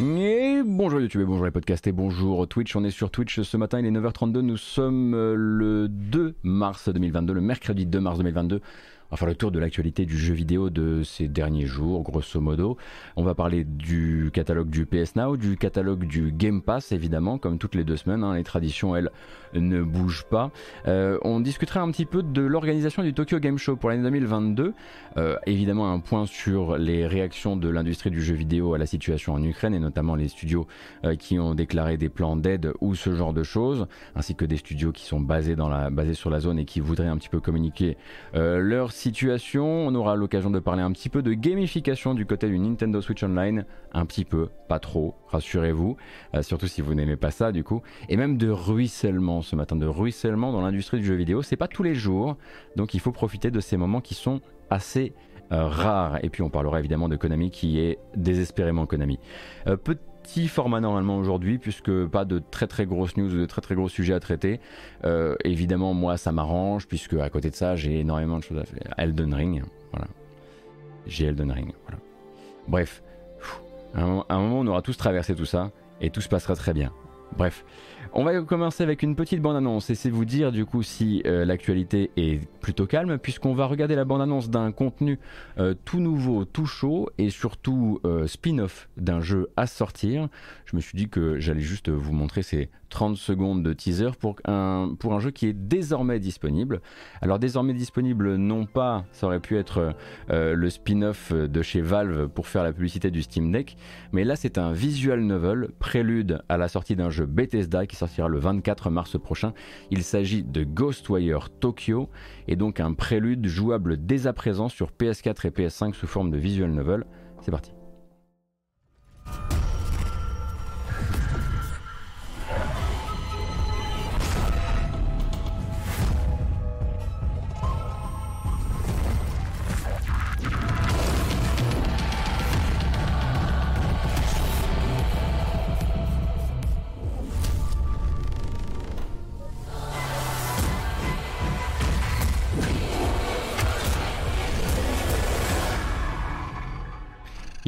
Et bonjour YouTube et bonjour les podcasts et bonjour Twitch. On est sur Twitch ce matin, il est 9h32. Nous sommes euh, le 2 mars 2022, le mercredi 2 mars 2022 faire le tour de l'actualité du jeu vidéo de ces derniers jours, grosso modo. On va parler du catalogue du PS Now, du catalogue du Game Pass, évidemment, comme toutes les deux semaines. Hein. les traditions, elles, ne bougent pas. Euh, on discutera un petit peu de l'organisation du Tokyo Game Show pour l'année 2022. Euh, évidemment, un point sur les réactions de l'industrie du jeu vidéo à la situation en Ukraine, et notamment les studios euh, qui ont déclaré des plans d'aide ou ce genre de choses, ainsi que des studios qui sont basés sur la zone et qui voudraient un petit peu communiquer leur situation. On aura l'occasion de parler un petit peu de gamification du côté du Nintendo Switch Online. Un petit peu, pas trop, rassurez-vous. Euh, surtout si vous n'aimez pas ça du coup. Et même de ruissellement ce matin, de ruissellement dans l'industrie du jeu vidéo. C'est pas tous les jours. Donc il faut profiter de ces moments qui sont assez euh, rares. Et puis on parlera évidemment de Konami qui est désespérément Konami. Euh, format normalement aujourd'hui, puisque pas de très très grosses news ou de très très gros sujets à traiter. Euh, évidemment, moi ça m'arrange, puisque à côté de ça, j'ai énormément de choses à faire. Elden Ring, voilà. J'ai Elden Ring, voilà. Bref, à un moment, on aura tous traversé tout ça, et tout se passera très bien. Bref, on va commencer avec une petite bande-annonce et c'est vous dire du coup si euh, l'actualité est plutôt calme puisqu'on va regarder la bande-annonce d'un contenu euh, tout nouveau, tout chaud et surtout euh, spin-off d'un jeu à sortir. Je me suis dit que j'allais juste vous montrer ces 30 secondes de teaser pour un, pour un jeu qui est désormais disponible. Alors désormais disponible non pas, ça aurait pu être le spin-off de chez Valve pour faire la publicité du Steam Deck, mais là c'est un visual novel prélude à la sortie d'un jeu Bethesda qui sortira le 24 mars prochain. Il s'agit de Ghostwire Tokyo et donc un prélude jouable dès à présent sur PS4 et PS5 sous forme de visual novel. C'est parti.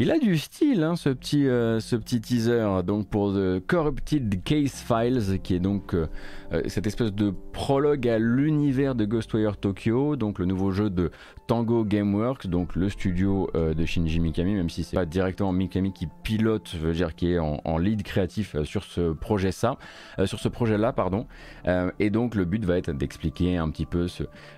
Il a du style, hein, ce, petit, euh, ce petit teaser. Donc pour The Corrupted Case Files, qui est donc euh, euh, cette espèce de prologue à l'univers de Ghostwire Tokyo, donc le nouveau jeu de Tango Gameworks, donc le studio de Shinji Mikami, même si c'est pas directement Mikami qui pilote, veut qui est en, lead créatif sur ce projet-là, pardon. et donc le but va être d'expliquer un petit peu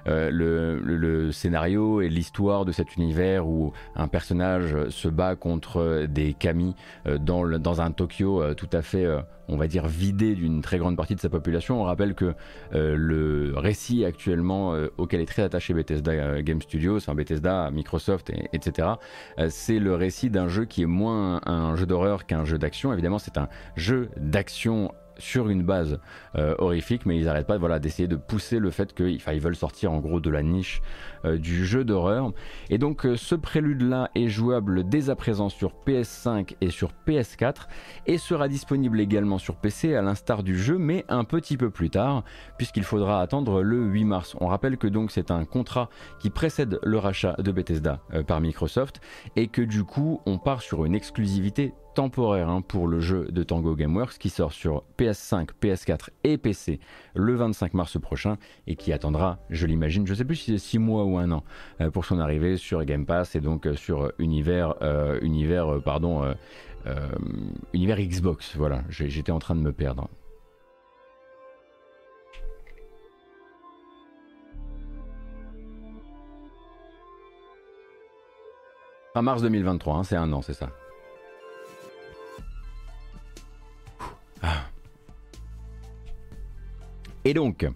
le, le scénario et l'histoire de cet univers où un personnage se bat contre euh, des kami euh, dans, un Tokyo euh, tout à fait on va dire vidé d'une très grande partie de sa population. On rappelle que le récit actuellement auquel est très attaché Bethesda Game Studios, enfin Bethesda, Microsoft, etc., c'est le récit d'un jeu qui est moins un jeu d'horreur qu'un jeu d'action. Évidemment, c'est un jeu d'action sur une base euh, horrifique, mais ils n'arrêtent pas voilà, d'essayer de pousser le fait qu'ils ils veulent sortir en gros de la niche euh, du jeu d'horreur. Et donc euh, ce prélude-là est jouable dès à présent sur PS5 et sur PS4 et sera disponible également sur PC à l'instar du jeu, mais un petit peu plus tard, puisqu'il faudra attendre le 8 mars. On rappelle que donc c'est un contrat qui précède le rachat de Bethesda par Microsoft et que du coup on part sur une exclusivité temporaire hein, pour le jeu de Tango Gameworks qui sort sur PS5, PS4 et PC le 25 mars prochain et qui attendra, je l'imagine, je sais plus si c'est 6 mois ou un an euh, pour son arrivée sur Game Pass et donc euh, sur univers, euh, univers, pardon, univers Xbox. Voilà, j'étais en train de me perdre. Fin mars 2023, hein, c'est un an, c'est ça. Et donc,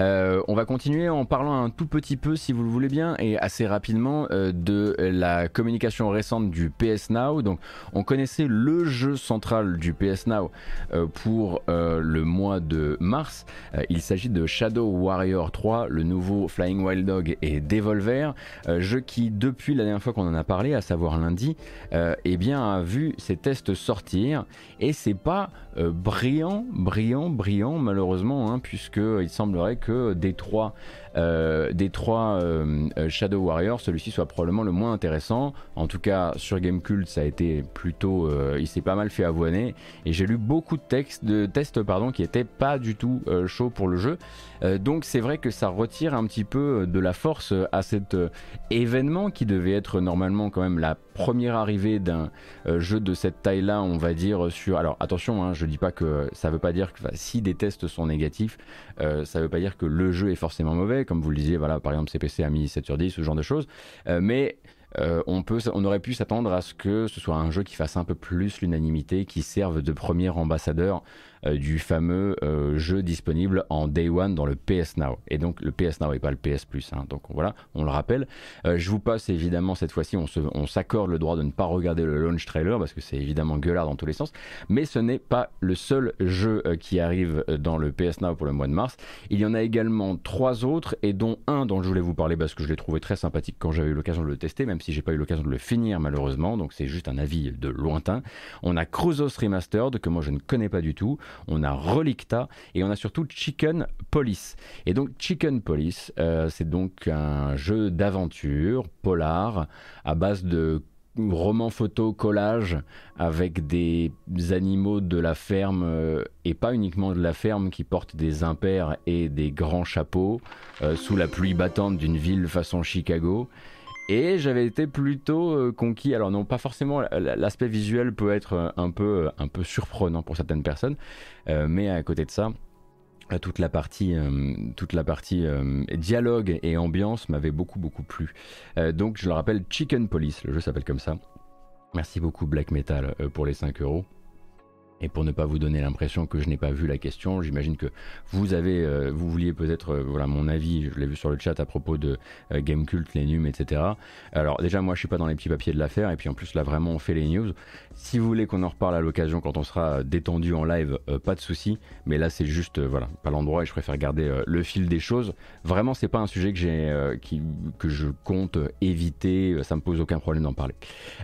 euh, on va continuer en parlant un tout petit peu, si vous le voulez bien, et assez rapidement, euh, de la communication récente du PS Now. Donc, on connaissait le jeu central du PS Now euh, pour le mois de mars. il s'agit de Shadow Warrior 3, le nouveau Flying Wild Dog et Devolver, jeu qui, depuis la dernière fois qu'on en a parlé, à savoir lundi, eh bien, a vu ses tests sortir. Et c'est pas brillant, brillant, brillant, malheureusement, hein, puisque il semblerait que que des trois, des trois Shadow Warriors, celui-ci soit probablement le moins intéressant. En tout cas, sur Gamecult, ça a été plutôt, il s'est pas mal fait avoiner. Et j'ai lu beaucoup de textes, de tests, qui étaient pas du tout chauds pour le jeu. donc c'est vrai que ça retire un petit peu de la force à cet événement qui devait être normalement quand même la première arrivée d'un euh, jeu de cette taille-là, on va dire sur. Alors attention, hein, je dis pas que ça veut pas dire que si des tests sont négatifs, euh, ça veut pas dire que le jeu est forcément mauvais, comme vous le disiez, voilà, par exemple CPC a mis 7 sur 10, ce genre de choses. Euh, mais on, peut, on aurait pu s'attendre à ce que ce soit un jeu qui fasse un peu plus l'unanimité, qui serve de premier ambassadeur euh, du fameux euh, jeu disponible en Day One dans le PS Now. Et donc le PS Now et pas le PS Plus. Hein. Donc voilà, on le rappelle. Euh, je vous passe évidemment cette fois-ci, on s'accorde le droit de ne pas regarder le launch trailer parce que c'est évidemment gueulard dans tous les sens. Mais ce n'est pas le seul jeu qui arrive dans le PS Now pour le mois de mars. Il y en a également trois autres et dont un dont je voulais vous parler parce que je l'ai trouvé très sympathique quand j'avais eu l'occasion de le tester, même si j'ai pas eu l'occasion de le finir malheureusement. Donc c'est juste un avis de lointain. On a Crusos Remastered que moi je ne connais pas du tout on a Relicta et on a surtout Chicken Police. Et donc Chicken Police, euh, c'est donc un jeu d'aventure polar à base de romans photo collage avec des animaux de la ferme euh, et pas uniquement de la ferme qui portent des impairs et des grands chapeaux euh, sous la pluie battante d'une ville façon Chicago. Et j'avais été plutôt euh, conquis. Alors non, pas forcément. L'aspect visuel peut être euh, un peu, euh, un peu surprenant pour certaines personnes, mais à côté de ça, toute la partie, toute la partie dialogue et ambiance m'avait beaucoup beaucoup plu. donc je le rappelle, Chicken Police, le jeu s'appelle comme ça. Merci beaucoup Black Metal pour les 5 euros. Et pour ne pas vous donner l'impression que je n'ai pas vu la question, j'imagine que vous avez, euh, vous vouliez peut-être, euh, voilà, mon avis, je l'ai vu sur le chat à propos de euh, Gamecult, les nums, etc. Alors déjà, moi, je suis pas dans les petits papiers de l'affaire, et puis en plus, là, vraiment, on fait les news. Si vous voulez qu'on en reparle à l'occasion quand on sera détendu en live, pas de souci. Mais là, c'est juste, voilà, pas l'endroit, et je préfère garder le fil des choses. Vraiment, c'est pas un sujet que j'ai, qui, que je compte éviter. Ça me pose aucun problème d'en parler.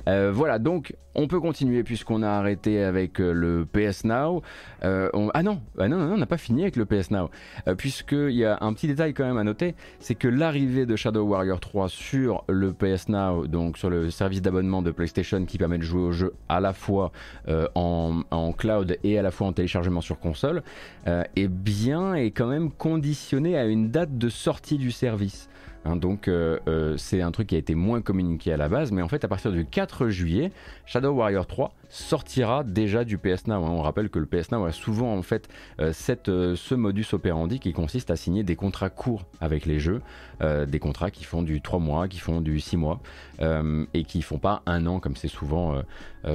voilà, donc, on peut continuer puisqu'on a arrêté avec le PS Now. Euh, ah non, non, non, on n'a pas fini avec le PS Now. Euh, Puisqu'il y a un petit détail quand même à noter, c'est que l'arrivée de Shadow Warrior 3 sur le PS Now, donc sur le service d'abonnement de PlayStation qui permet de jouer au jeu à la fois euh, en, en, cloud et à la fois en téléchargement sur console, est bien et quand même conditionné à une date de sortie du service. Hein, donc euh, euh, c'est un truc qui a été moins communiqué à la base, mais en fait à partir du 4 juillet, Shadow Warrior 3 sortira déjà du PS Now. Hein. On rappelle que le PS a souvent en fait euh, ce modus operandi qui consiste à signer des contrats courts avec les jeux, des contrats qui font du 3 mois, qui font du 6 mois et qui font pas un an comme c'est souvent,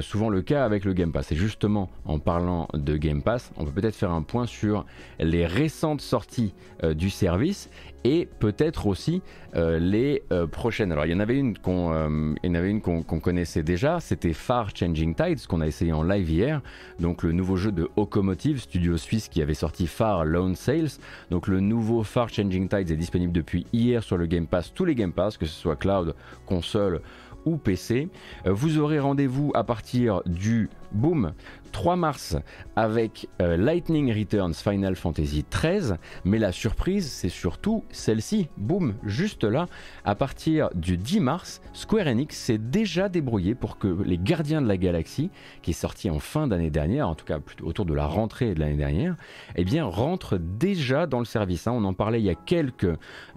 souvent le cas avec le Game Pass. Et justement en parlant de Game Pass, on peut peut-être faire un point sur les récentes sorties du service et peut-être aussi euh, les euh, prochaines. Alors il y en avait une qu'on euh, avait une qu'on connaissait déjà, c'était Far Changing Tides qu'on a essayé en live hier. Donc le nouveau jeu de Okomotive, studio suisse qui avait sorti Far Lone Sales. Donc le nouveau Far Changing Tides est disponible depuis hier sur le Game Pass, tous les Game Pass, que ce soit cloud, console ou PC. Vous aurez rendez-vous à partir du boom 3 mars avec euh, Lightning Returns Final Fantasy XIII, mais la surprise c'est surtout celle-ci, boum, juste là, à partir du 10 mars, Square Enix s'est déjà débrouillé pour que les Gardiens de la Galaxie, qui est sorti en fin d'année dernière, en tout cas autour de la rentrée de l'année dernière, eh bien rentre déjà dans le service. Hein. On en parlait il y a quelques,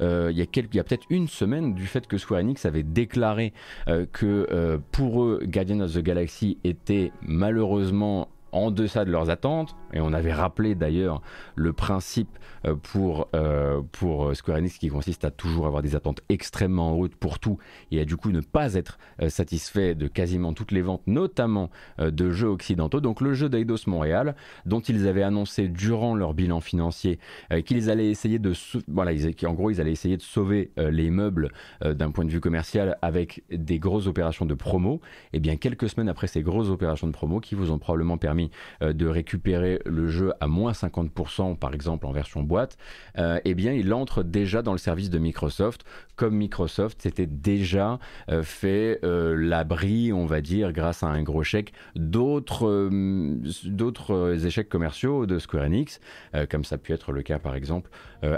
euh, il y a quelques, il y a peut-être une semaine du fait que Square Enix avait déclaré euh, que pour eux Guardians of the Galaxy était malheureusement en deçà de leurs attentes, et on avait rappelé d'ailleurs le principe euh, pour, euh, pour euh, Square Enix qui consiste à toujours avoir des attentes extrêmement hautes pour tout, et à du coup ne pas être satisfait de quasiment toutes les ventes, notamment de jeux occidentaux. Donc le jeu d'Eidos Montréal, dont ils avaient annoncé durant leur bilan financier qu'ils allaient essayer de... Voilà, gros ils allaient essayer de sauver les meubles d'un point de vue commercial avec des grosses opérations de promo, et bien quelques semaines après ces grosses opérations de promo qui vous ont probablement permis de récupérer le jeu à moins 50% par exemple en version boîte, eh bien il entre déjà dans le service de Microsoft, comme Microsoft s'était déjà fait l'abri, on va dire, grâce à un gros chèque, d'autres échecs commerciaux de Square Enix, comme ça a pu être le cas par exemple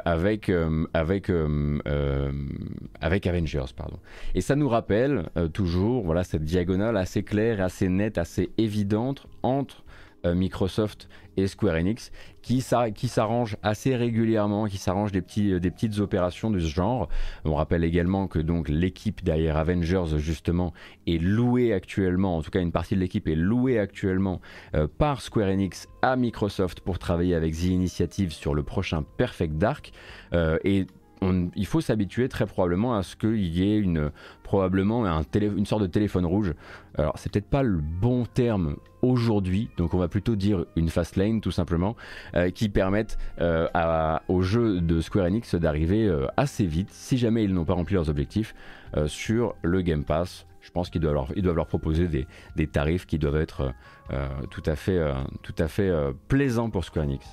avec, avec, avec Avengers. Pardon. Et ça nous rappelle toujours voilà, cette diagonale assez claire, assez nette, assez évidente entre euh, Microsoft et Square Enix qui, s'arrangent assez régulièrement, qui s'arrangent des, euh, des petites opérations de ce genre. On rappelle également que donc l'équipe derrière Avengers justement est louée actuellement, en tout cas une partie de l'équipe est louée actuellement euh, par Square Enix à Microsoft pour travailler avec The Initiative sur le prochain Perfect Dark. et il faut s'habituer très probablement à ce qu'il y ait une, probablement un une sorte de téléphone rouge. Alors c'est peut-être pas le bon terme aujourd'hui, donc on va plutôt dire une fast lane tout simplement, euh, qui permettent euh, aux jeux de Square Enix d'arriver euh, assez vite, si jamais ils n'ont pas rempli leurs objectifs, sur le Game Pass. Je pense qu'ils doivent, leur, proposer des, tarifs qui doivent être tout à fait, à plaisants pour Square Enix.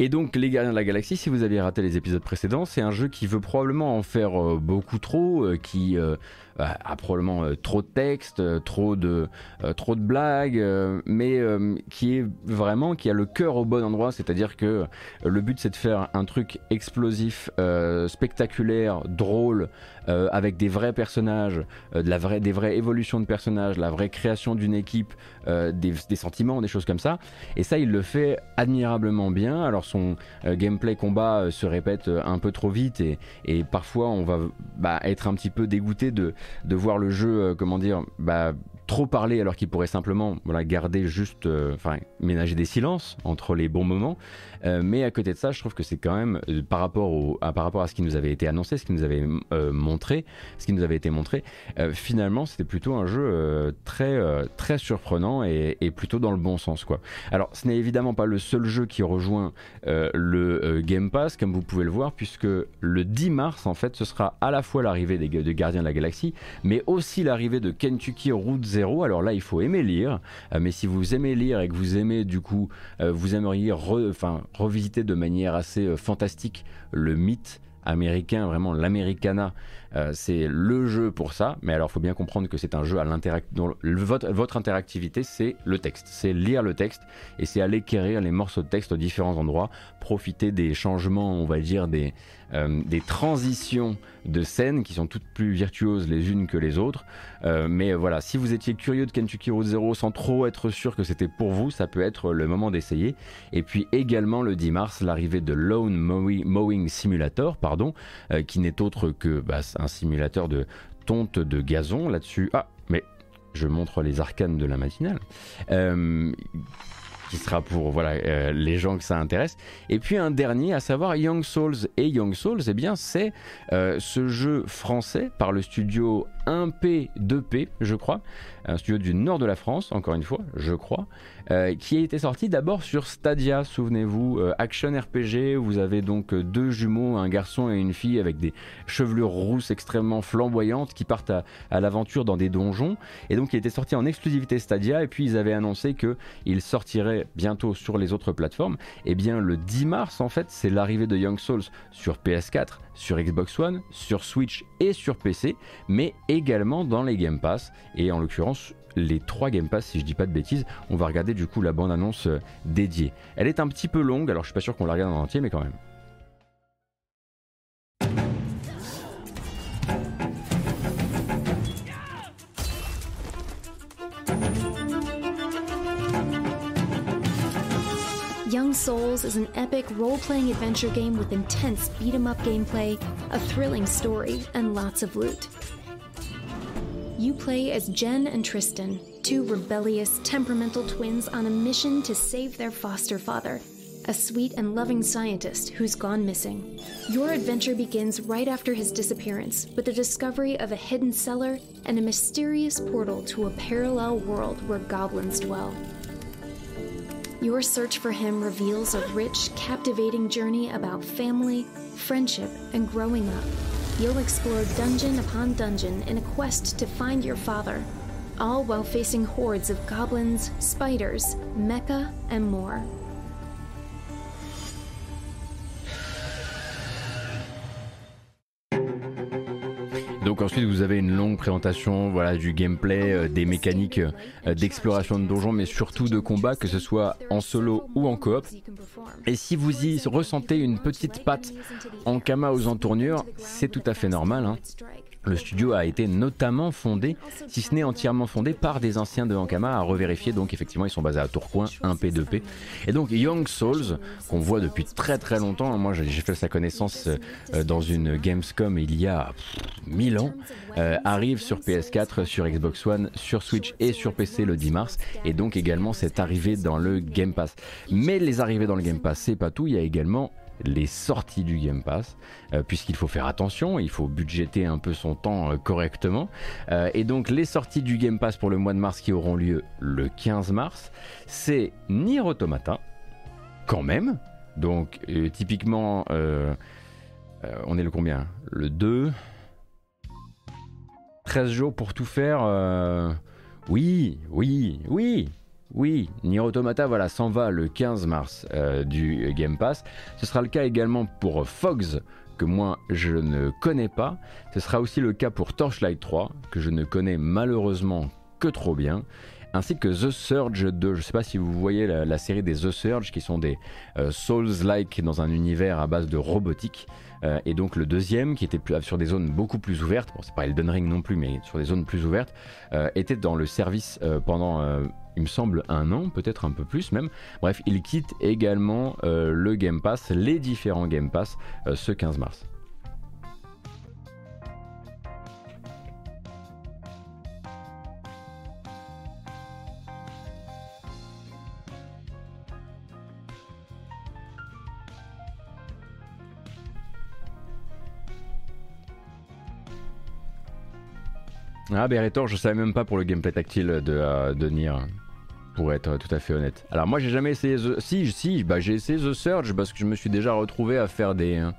Et donc les Gardiens de la Galaxie, si vous aviez raté les épisodes précédents, c'est un jeu qui veut probablement en faire euh, beaucoup trop, euh, qui euh, a probablement trop de texte, trop de, trop de blagues, mais qui est vraiment, qui a le cœur au bon endroit, c'est-à-dire que le but c'est de faire un truc explosif, spectaculaire, drôle, avec des vrais personnages, vraie, des vraies évolutions de personnages, la vraie création d'une équipe, des, des sentiments, des choses comme ça. Et ça, il le fait admirablement bien. Alors son euh, gameplay combat euh, se répète euh, un peu trop vite et, parfois on va bah, être un petit peu dégoûté de, de voir le jeu, comment dire, bah, trop parler alors qu'il pourrait simplement voilà, garder juste, enfin, ménager des silences entre les bons moments. Euh, mais à côté de ça, je trouve que c'est quand même euh, par rapport, à, ce qui nous avait été annoncé, ce qui nous avait euh, montré, ce qui nous avait été montré, finalement c'était plutôt un jeu très surprenant et, plutôt dans le bon sens quoi. Alors ce n'est évidemment pas le seul jeu qui rejoint le Game Pass comme vous pouvez le voir puisque le 10 mars en fait ce sera à la fois l'arrivée des de Gardiens de la Galaxie mais aussi l'arrivée de Kentucky Route Alors là il faut aimer lire, mais si vous aimez lire et que vous aimez du coup vous aimeriez revisiter de manière assez euh, fantastique le mythe américain, vraiment l'Americana euh, c'est le jeu pour ça, mais alors il faut bien comprendre que c'est un jeu à dont votre, votre interactivité, c'est le texte. C'est lire le texte et c'est aller quérir les morceaux de texte aux différents endroits, profiter des changements, on va dire, des, euh, des transitions de scènes qui sont toutes plus virtuoses les unes que les autres. Euh, mais voilà, si vous étiez curieux de Kentucky Road Zero sans trop être sûr que c'était pour vous, ça peut être le moment d'essayer. Et puis également le 10 mars, l'arrivée de Lone Mowing Simulator, pardon, qui n'est autre que bah, un simulateur de tonte de gazon là-dessus. Ah, mais je montre les arcanes de la matinale. Euh, qui sera pour voilà euh, les gens que ça intéresse. Et puis un dernier, à savoir Young Souls. Et Young Souls, eh bien c'est euh, ce jeu français par le studio 1P 2P, je crois, un studio du nord de la France, encore une fois, je crois, euh, qui a été sorti d'abord sur Stadia, souvenez-vous, euh, action RPG, vous avez donc euh, deux jumeaux, un garçon et une fille avec des chevelures rousses extrêmement flamboyantes qui partent à, l'aventure dans des donjons. Et donc il était sorti en exclusivité Stadia et puis ils avaient annoncé qu'il sortirait bientôt sur les autres plateformes. Et eh bien le 10 mars en fait c'est l'arrivée de Young Souls sur PS4, sur Xbox One, sur Switch et sur PC, mais également dans les Game Pass et en l'occurrence les trois Game Pass, si je dis pas de bêtises. On va regarder du coup la bande-annonce euh, dédiée. Elle est un petit peu longue, alors je suis pas sûr qu'on la regarde en entier, mais quand même. Souls is an epic role playing adventure game with intense beat 'em up gameplay, a thrilling story, and lots of loot. You play as Jen and Tristan, two rebellious, temperamental twins on a mission to save their foster father, a sweet and loving scientist who's gone missing. Your adventure begins right after his disappearance with the discovery of a hidden cellar and a mysterious portal to a parallel world where goblins dwell. Your search for him reveals a rich, captivating journey about family, friendship, and growing up. You'll explore dungeon upon dungeon in a quest to find your father. all while facing hordes of goblins, spiders, mecha, and more. Donc ensuite vous avez une longue présentation voilà, du gameplay, euh, des mécaniques euh, d'exploration de donjons, mais surtout de combat, que ce soit en solo ou en coop. Et si vous y ressentez une petite patte en kama aux entournures, c'est tout à fait normal. Hein. Le studio a été notamment fondé, si ce n'est entièrement fondé, par des anciens de Ankama à revérifier. Donc effectivement, ils sont basés à Tourcoing, 1P2P. Et donc Young Souls, qu'on voit depuis très très longtemps, moi j'ai fait sa connaissance euh, dans une Gamescom il y a 1000 ans, euh, arrive sur PS4, sur Xbox One, sur Switch et sur PC le 10 mars. Et donc également c'est arrivé dans le Game Pass. Mais les arrivées dans le Game Pass, c'est pas tout, il y a également les sorties du Game Pass, euh, puisqu'il faut faire attention, il faut budgéter un peu son temps euh, correctement. Euh, et donc les sorties du Game Pass pour le mois de mars qui auront lieu le 15 mars, c'est Nier Automata, quand même. Donc typiquement, on est le combien? Le 2 13 jours pour tout faire. oui, oui, oui, oui, Nier Automata voilà, s'en va le 15 mars euh, du Game Pass. Ce sera le cas également pour Fogs, que moi je ne connais pas. Ce sera aussi le cas pour Torchlight 3, que je ne connais malheureusement que trop bien. Ainsi que The Surge 2. Je ne sais pas si vous voyez la, série des The Surge, qui sont des euh, Souls-like dans un univers à base de robotique. Euh, et donc le deuxième, qui était sur des zones beaucoup plus ouvertes, bon c'est pas Elden Ring non plus, mais sur des zones plus ouvertes, était dans le service pendant il me semble, un an, peut-être un peu plus même. Bref, il quitte également euh, le Game Pass, les différents Game Pass, euh, ce 15 mars. Ah, Berretor, je savais même pas pour le gameplay tactile de, euh, Nier pour être tout à fait honnête. Alors moi j'ai jamais essayé The... Si, si, bah j'ai essayé The Surge parce que je me suis déjà retrouvé à faire des, hein,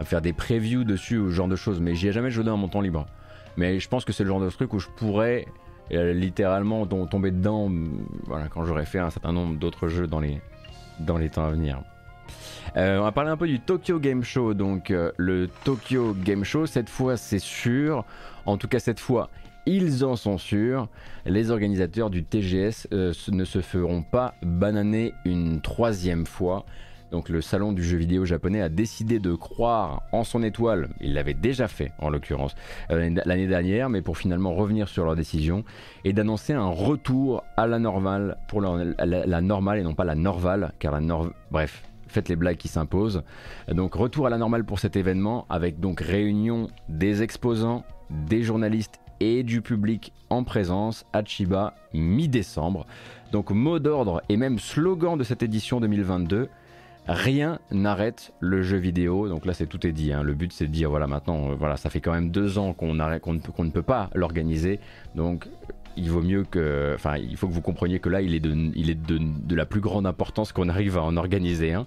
à faire des previews dessus ou ce genre de choses, mais j'y ai jamais joué dans mon temps libre. Mais je pense que c'est le genre de truc où je pourrais euh, littéralement tomber dedans quand j'aurais fait un certain nombre d'autres jeux dans les temps à venir. Euh, on va parler un peu du Tokyo Game Show. Donc euh, le Tokyo Game Show, cette fois c'est sûr. En tout cas cette fois, ils en sont sûrs. Les organisateurs du TGS euh, ne se feront pas bananer une troisième fois. Donc le salon du jeu vidéo japonais a décidé de croire en son étoile, il l'avait déjà fait en l'occurrence l'année dernière, mais pour finalement revenir sur leur décision et d'annoncer un retour à la normale pour la, normale et non pas la norval, car la nor bref, faites les blagues qui s'imposent. Donc retour à la normale pour cet événement avec donc réunion des exposants, des journalistes et du public en présence à Chiba mi-décembre. Donc mot d'ordre et même slogan de cette édition 2022, rien n'arrête le jeu vidéo. Donc là c'est tout est dit. Hein. Le but c'est de dire voilà maintenant euh, voilà ça fait quand même deux ans qu'on qu'on ne peut pas l'organiser. Donc il faut que vous compreniez que là, il est de, il est de, la plus grande importance qu'on arrive à en organiser un.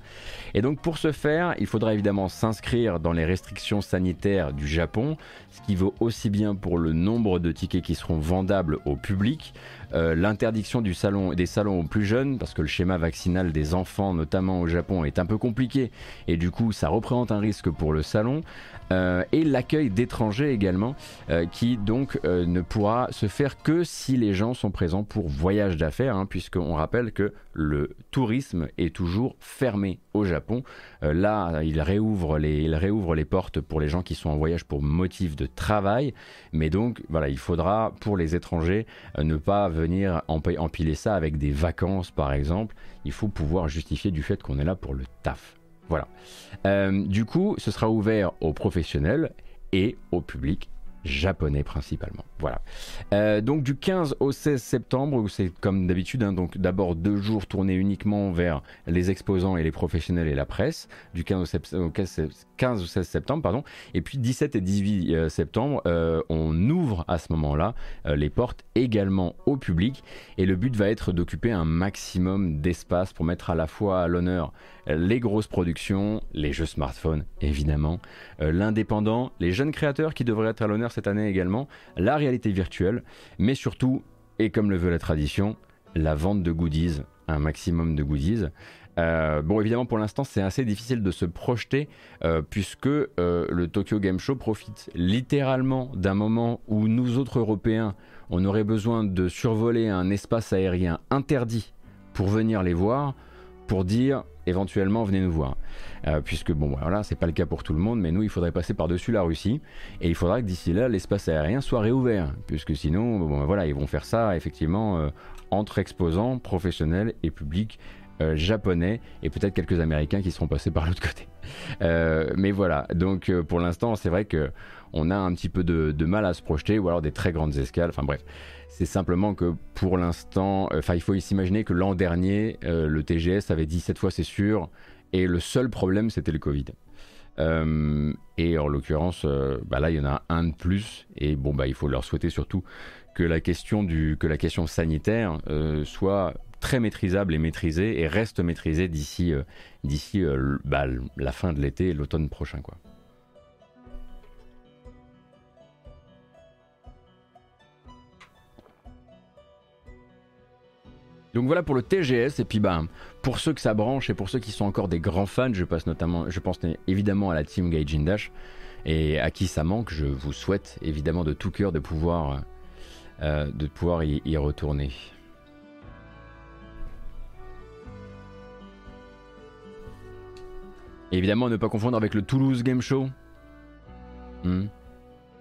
Et donc, pour ce faire, il faudra évidemment s'inscrire dans les restrictions sanitaires du Japon, ce qui vaut aussi bien pour le nombre de tickets qui seront vendables au public, euh, l'interdiction du salon, des salons aux plus jeunes, parce que le schéma vaccinal des enfants, notamment au Japon, est un peu compliqué, et du coup, ça représente un risque pour le salon. Euh, et l'accueil d'étrangers également, euh, qui donc ne pourra se faire que si les gens sont présents pour voyage d'affaires, hein, puisqu'on rappelle que le tourisme est toujours fermé au Japon. là, il réouvre, les, il réouvre les portes pour les gens qui sont en voyage pour motif de travail, mais donc voilà, il faudra pour les étrangers ne pas venir empiler ça avec des vacances par exemple. Il faut pouvoir justifier du fait qu'on est là pour le taf. Voilà. Euh, du coup, ce sera ouvert aux professionnels et au public japonais principalement. Voilà. Euh, donc du 15 au 16 septembre, c'est comme d'habitude, hein, donc d'abord deux jours tournés uniquement vers les exposants et les professionnels et la presse, du 15 au, 15 16 septembre, pardon, et puis 17 et 18 euh, septembre, euh, on ouvre à ce moment-là les portes également au public, et le but va être d'occuper un maximum d'espace pour mettre à la fois à l'honneur les grosses productions, les jeux smartphones évidemment, l'indépendant, les jeunes créateurs qui devraient être à l'honneur cette année également, réalité virtuelle, mais surtout et comme le veut la tradition, la vente de goodies, un maximum de goodies. Euh, bon, évidemment, pour l'instant, c'est assez difficile de se projeter euh, puisque euh, le Tokyo Game Show profite littéralement d'un moment où nous autres Européens, on aurait besoin de survoler un espace aérien interdit pour venir les voir, pour dire éventuellement venez nous voir. puisque bon, voilà, c'est pas le cas pour tout le monde, mais nous, il faudrait passer par-dessus la Russie et il faudra que d'ici là, l'espace aérien soit réouvert, puisque sinon, bon, voilà, ils vont faire ça effectivement entre exposants professionnels et publics euh, japonais et peut-être quelques américains qui seront passés par l'autre côté. Euh, mais voilà, donc euh, pour l'instant, c'est vrai que on a un petit peu de, mal à se projeter ou alors des très grandes escales. Enfin bref, c'est simplement que pour l'instant, enfin il faut s'imaginer que l'an dernier, le TGS avait dit cette fois c'est sûr, et le seul problème c'était le Covid. et en l'occurrence, bah là il y en a un de plus, et bon bah il faut leur souhaiter surtout que la question sanitaire soit très maîtrisable et maîtrisé et reste maîtrisé d'ici euh, euh, bah, la fin de l'été et l'automne prochain quoi. Donc voilà pour le TGS et puis bah pour ceux que ça branche et pour ceux qui sont encore des grands fans, je pense évidemment à la team Gaijin Dash et à qui ça manque, je vous souhaite évidemment de tout cœur de pouvoir euh, de pouvoir y retourner. évidemment, ne pas confondre avec le Toulouse Game Show. Hmm.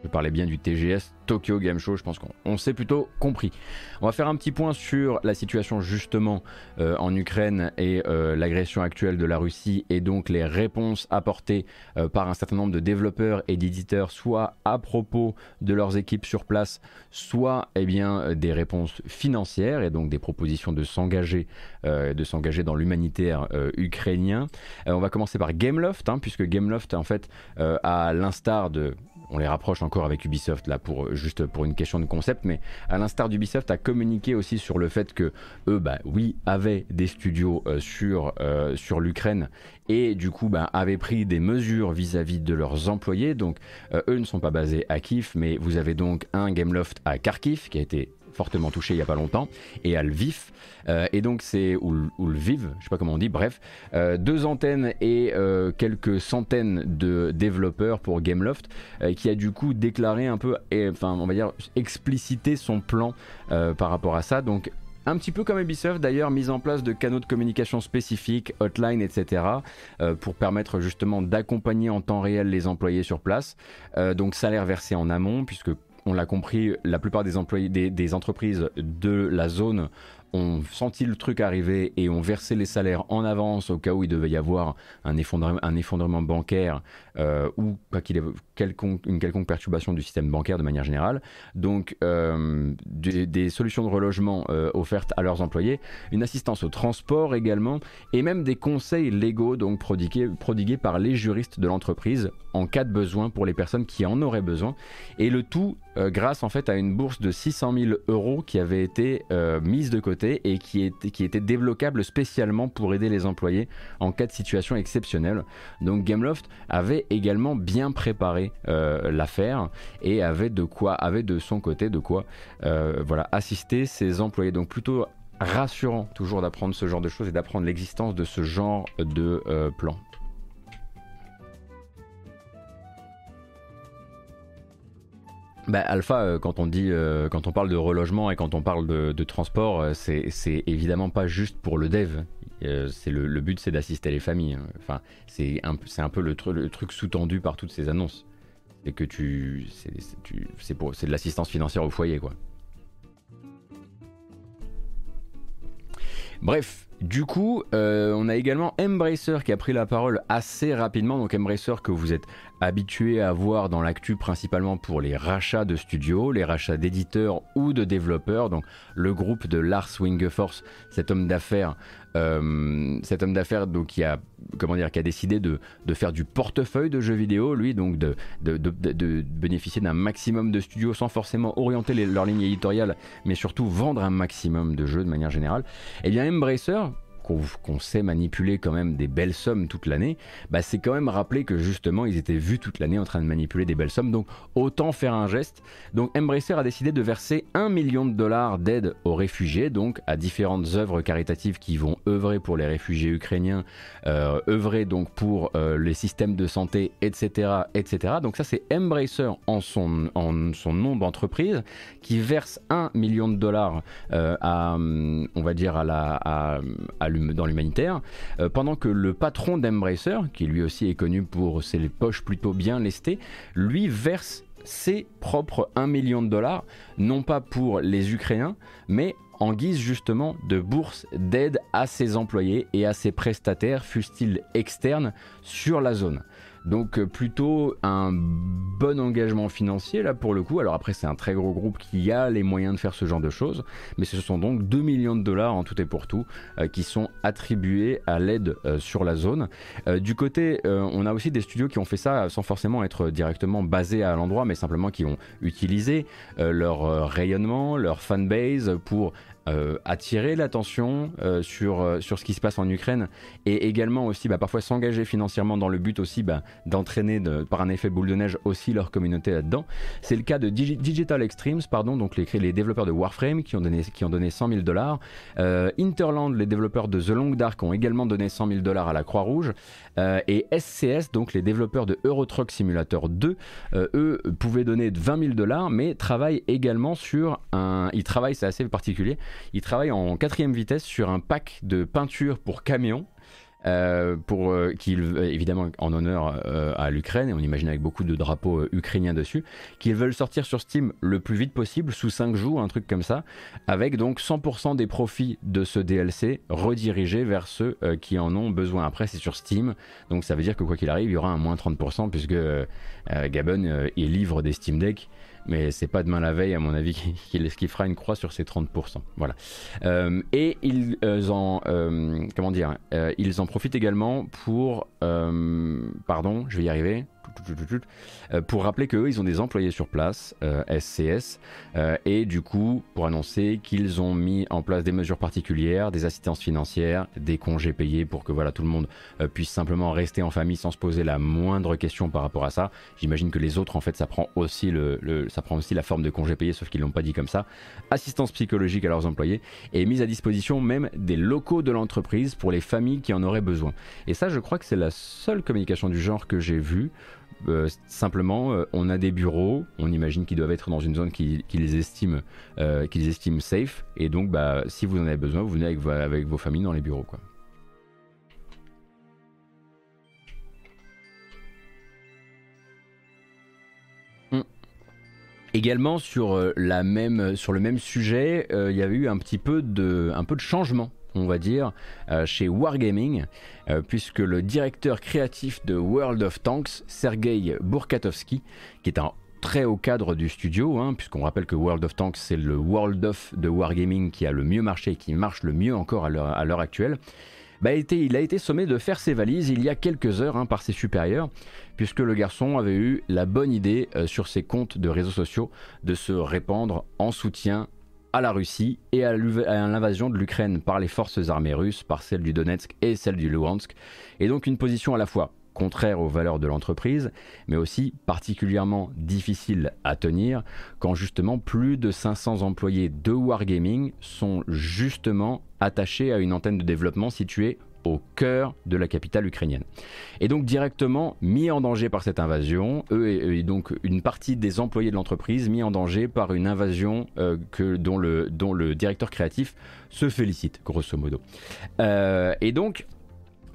Je parlais bien du TGS Tokyo Game Show, je pense qu'on s'est plutôt compris. On va faire un petit point sur la situation justement euh, en Ukraine et euh, l'agression actuelle de la Russie et donc les réponses apportées euh, par un certain nombre de développeurs et d'éditeurs, soit à propos de leurs équipes sur place, soit eh bien, des réponses financières et donc des propositions de s'engager dans l'humanitaire ukrainien. on va commencer par Gameloft, hein, puisque Gameloft en fait, à l'instar de on les rapproche encore avec Ubisoft là pour juste pour une question de concept, mais à l'instar d'Ubisoft a communiqué aussi sur le fait que eux, bah oui, avaient des studios euh, sur euh, sur l'Ukraine et du coup bah, avaient pris des mesures vis-à-vis de leurs employés. Donc euh, eux ne sont pas basés à Kiev, mais vous avez donc un Gameloft à Kharkiv qui a été fortement touché il n'y a pas longtemps, et à Lviv. Euh, et donc c'est, ou, Lviv, je sais pas comment on dit, bref, euh, deux antennes et euh, quelques centaines de développeurs pour Gameloft, qui a du coup déclaré un peu, enfin on va dire explicité son plan par rapport à ça. Donc un petit peu comme Ubisoft d'ailleurs, mise en place de canaux de communication spécifiques, hotline, etc., pour permettre justement d'accompagner en temps réel les employés sur place. donc salaire versé en amont, puisque on l'a compris, la plupart des employés des, entreprises de la zone ont senti le truc arriver et ont versé les salaires en avance au cas où il devait y avoir un effondrement, bancaire euh, ou qu'il ait une quelconque perturbation du système bancaire de manière générale. Donc euh, des, solutions de relogement euh, offertes à leurs employés, une assistance au transport également et même des conseils légaux donc prodigués, prodigués par les juristes de l'entreprise en cas de besoin pour les personnes qui en auraient besoin. Et le tout grâce en fait à une bourse de 600 000 euros qui avait été mise de côté et qui était, qui était débloquable spécialement pour aider les employés en cas de situation exceptionnelle. Donc Gameloft avait également bien préparé euh, l'affaire et avait de quoi, avait de son côté de quoi euh, voilà, assister ses employés. Donc plutôt rassurant toujours d'apprendre ce genre de choses et d'apprendre l'existence de ce genre de euh, plan. Bah, Alpha, quand on dit, quand on parle de relogement et quand on parle de, transport, euh, c'est évidemment pas juste pour le dev. C'est le, but, c'est d'assister les familles. Hein. Enfin, c'est un, peu le, truc sous-tendu par toutes ces annonces. C'est que tu, c'est de l'assistance financière au foyer, quoi. Bref, du coup, on a également Embracer qui a pris la parole assez rapidement. Donc Embracer que vous êtes habitué à voir dans l'actu principalement pour les rachats de studios, les rachats d'éditeurs ou de développeurs. Donc le groupe de Lars Wingefors, cet homme d'affaires, euh, cet homme d'affaires qui a comment décidé de, faire du portefeuille de jeux vidéo, lui donc de bénéficier d'un maximum de studios sans forcément orienter leur ligne éditoriale, mais surtout vendre un maximum de jeux de manière générale. Et eh bien Embracer qu'on sait manipuler quand même des belles sommes toute l'année, bah c'est quand même rappeler que justement ils étaient vus toute l'année en train de manipuler des belles sommes, donc autant faire un geste. Donc Embracer a décidé de verser un million de dollars d'aide aux réfugiés, donc à différentes œuvres caritatives qui vont œuvrer pour les réfugiés ukrainiens, euh, œuvrer donc pour euh, les systèmes de santé, etc. etc. Donc ça c'est Embracer en son, en son nom d'entreprise qui verse un million de dollars euh, à, on va dire, à la, dans l'humanitaire, euh, pendant que le patron d'Embracer, qui lui aussi est connu pour ses poches plutôt bien lestées, lui verse ses propres 1 million de dollars, non pas pour les Ukrainiens, mais en guise justement de bourse d'aide à ses employés et à ses prestataires, fussent-ils externes, sur la zone. Donc euh, plutôt un bon engagement financier là pour le coup. Alors après c'est un très gros groupe qui a les moyens de faire ce genre de choses, mais ce sont donc 2 millions de dollars en tout et pour tout euh, qui sont attribués à l'aide euh, sur la zone. du côté, on a aussi des studios qui ont fait ça sans forcément être directement basés à l'endroit, mais simplement qui ont utilisé leur rayonnement, leur fanbase pour euh, attirer l'attention euh, sur, euh, sur ce qui se passe en Ukraine et également aussi bah, parfois s'engager financièrement dans le but aussi bah, d'entraîner par un effet boule de neige aussi leur communauté là-dedans. C'est le cas de Digital Extremes, pardon, donc les, les développeurs de Warframe qui ont donné, qui ont donné 100 000 dollars. Interland, les développeurs de The Long Dark ont également donné 100 000 dollars à la Croix-Rouge. et SCS, donc les développeurs de Euro Truck Simulator 2, eux pouvaient donner 20 000 dollars mais travaillent également sur un... Ils travaillent, c'est assez particulier, il travaille en quatrième vitesse sur un pack de peinture pour camions. Euh, pour euh, qu'il évidemment en honneur euh, à l'Ukraine et on imagine avec beaucoup de drapeaux ukrainiens dessus qu'ils veulent sortir sur Steam le plus vite possible sous 5 jours un truc comme ça avec donc 100% des profits de ce DLC redirigés vers ceux qui en ont besoin après c'est sur Steam donc ça veut dire que quoi qu'il arrive il y aura un moins 30% puisque Gabon il livre des Steam Deck mais c'est pas demain la veille, à mon avis, qu'il fera une croix sur ces 30%. Voilà. Euh, et ils euh, en, euh, comment dire, ils en profitent également pour, pardon, je vais y arriver. Euh, pour rappeler qu'eux, ils ont des employés sur place, SCS, euh, euh, et du coup, pour annoncer qu'ils ont mis en place des mesures particulières, des assistances financières, des congés payés pour que voilà, tout le monde puisse simplement rester en famille sans se poser la moindre question par rapport à ça. J'imagine que les autres, en fait, ça prend aussi, le, ça prend aussi la forme de congés payés, sauf qu'ils l'ont pas dit comme ça. Assistance psychologique à leurs employés et mise à disposition même des locaux de l'entreprise pour les familles qui en auraient besoin. Et ça, je crois que c'est la seule communication du genre que j'ai vue. Euh, simplement, euh, on a des bureaux, on imagine qu'ils doivent être dans une zone qu'ils estiment, euh, qu'ils estiment safe, et donc bah, si vous en avez besoin, vous venez avec, vos familles dans les bureaux. Hmm. Également sur, sur le même sujet, il y a eu un petit peu de, un peu de changement on va dire, euh, chez Wargaming, euh, puisque le directeur créatif de World of Tanks, Sergei Burkatovsky, qui est un très haut cadre du studio, hein, puisqu'on rappelle que World of Tanks, c'est le World of de Wargaming qui a le mieux marché et qui marche le mieux encore à l'heure actuelle, bah, il a été sommé de faire ses valises il y a quelques heures hein, par ses supérieurs, puisque le garçon avait eu la bonne idée euh, sur ses comptes de réseaux sociaux de se répandre en soutien à la Russie et à l'invasion de l'Ukraine par les forces armées russes, par celles du Donetsk et celles du Luhansk, et donc une position à la fois contraire aux valeurs de l'entreprise, mais aussi particulièrement difficile à tenir quand justement plus de 500 employés de Wargaming sont justement attachés à une antenne de développement située au cœur de la capitale ukrainienne. Et donc directement mis en danger par cette invasion, eux et, donc une partie des employés de l'entreprise mis en danger par une invasion euh, que, dont, le, dont le directeur créatif se félicite, grosso modo. Euh, et donc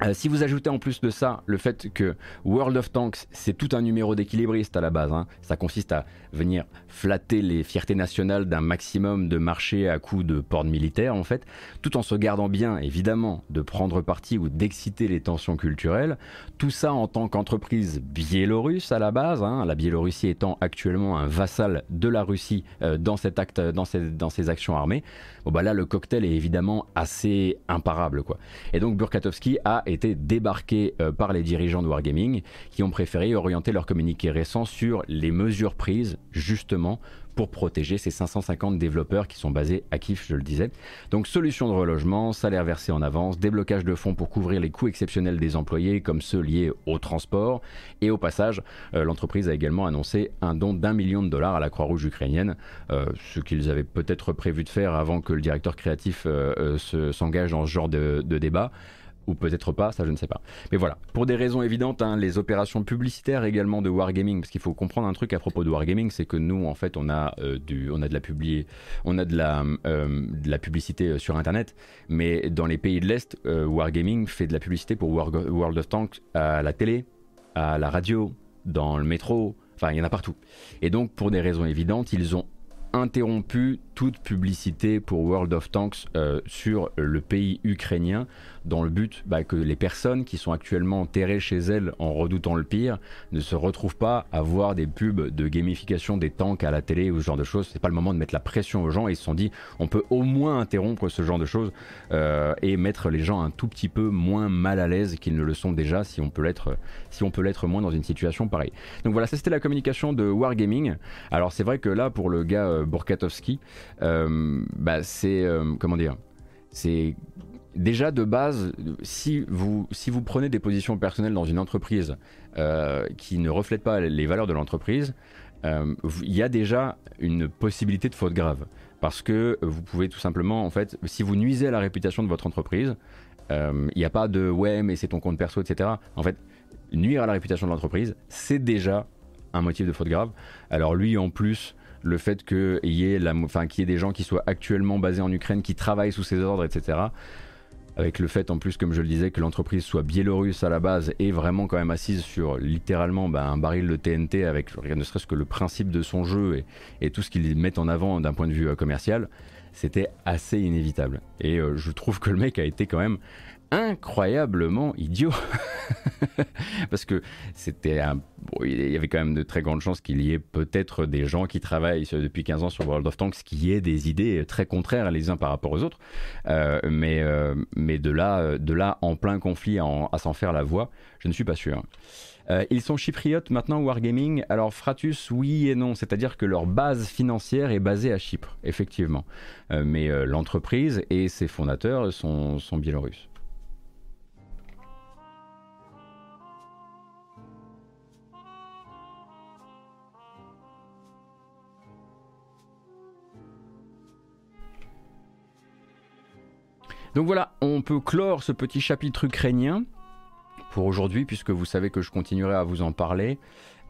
euh, si vous ajoutez en plus de ça le fait que World of Tanks c'est tout un numéro d'équilibriste à la base, hein. ça consiste à venir flatter les fiertés nationales d'un maximum de marchés à coups de porte militaire en fait, tout en se gardant bien évidemment de prendre parti ou d'exciter les tensions culturelles, tout ça en tant qu'entreprise biélorusse à la base, hein. la Biélorussie étant actuellement un vassal de la Russie euh, dans cet acte, dans ces actions armées, bon bah là le cocktail est évidemment assez imparable quoi. Et donc Burkatovsky a été débarqué par les dirigeants de Wargaming qui ont préféré orienter leur communiqué récent sur les mesures prises justement pour protéger ces 550 développeurs qui sont basés à Kiev, je le disais. Donc solution de relogement, salaire versé en avance, déblocage de fonds pour couvrir les coûts exceptionnels des employés comme ceux liés au transport. Et au passage, euh, l'entreprise a également annoncé un don d'un million de dollars à la Croix-Rouge ukrainienne, euh, ce qu'ils avaient peut-être prévu de faire avant que le directeur créatif euh, s'engage dans ce genre de débat ou peut-être pas, ça je ne sais pas. Mais voilà, pour des raisons évidentes, hein, les opérations publicitaires également de Wargaming, parce qu'il faut comprendre un truc à propos de Wargaming, c'est que nous en fait on a euh, du, on a de la publi, on a de la, euh, de la publicité euh, sur Internet, mais dans les pays de l'est, Wargaming fait de la publicité pour World of Tanks à la télé, à la radio, dans le métro, enfin il y en a partout. Et donc pour des raisons évidentes, ils ont interrompu toute publicité pour World of Tanks sur le pays ukrainien dans le but bah, que les personnes qui sont actuellement enterrées chez elles en redoutant le pire ne se retrouvent pas à voir des pubs de gamification des tanks à la télé ou ce genre de choses. C'est pas le moment de mettre la pression aux gens et ils se sont dit on peut au moins interrompre ce genre de choses euh, et mettre les gens un tout petit peu moins mal à l'aise qu'ils ne le sont déjà si on peut l'être moins dans une situation pareille. Donc voilà, ça c'était la communication de Wargaming. Alors c'est vrai que là pour le gars euh, euh, bah, c'est comment dire c'est déjà de base, si vous, si vous prenez des positions personnelles dans une entreprise euh, qui ne reflètent pas les valeurs de l'entreprise, euh, il y a déjà une possibilité de faute grave. Parce que vous pouvez tout simplement, en fait, si vous nuisez à la réputation de votre entreprise, euh, il n'y a pas de ouais, mais c'est ton compte perso, etc. En fait, nuire à la réputation de l'entreprise, c'est déjà un motif de faute grave. Alors lui, en plus, le fait qu'il y, y ait des gens qui soient actuellement basés en Ukraine, qui travaillent sous ses ordres, etc avec le fait en plus, comme je le disais, que l'entreprise soit biélorusse à la base et vraiment quand même assise sur littéralement bah, un baril de TNT avec ne serait-ce que le principe de son jeu et, tout ce qu'ils mettent en avant d'un point de vue euh, commercial, c'était assez inévitable. Et euh, je trouve que le mec a été quand même incroyablement idiot. Parce que c'était un... il y avait quand même de très grandes chances qu'il y ait peut-être des gens qui travaillent depuis 15 ans sur World of Tanks qui aient des idées très contraires les uns par rapport aux autres. Euh, mais, euh, mais de, là, de là, en plein conflit, à s'en faire la voix, je ne suis pas sûr. Euh, ils sont chypriotes maintenant, Wargaming. Alors, Fratus, oui et non. C'est-à-dire que leur base financière est basée à Chypre, effectivement. mais l'entreprise et ses fondateurs sont, sont biélorusses. Donc voilà, on peut clore ce petit chapitre ukrainien pour aujourd'hui, puisque vous savez que je continuerai à vous en parler.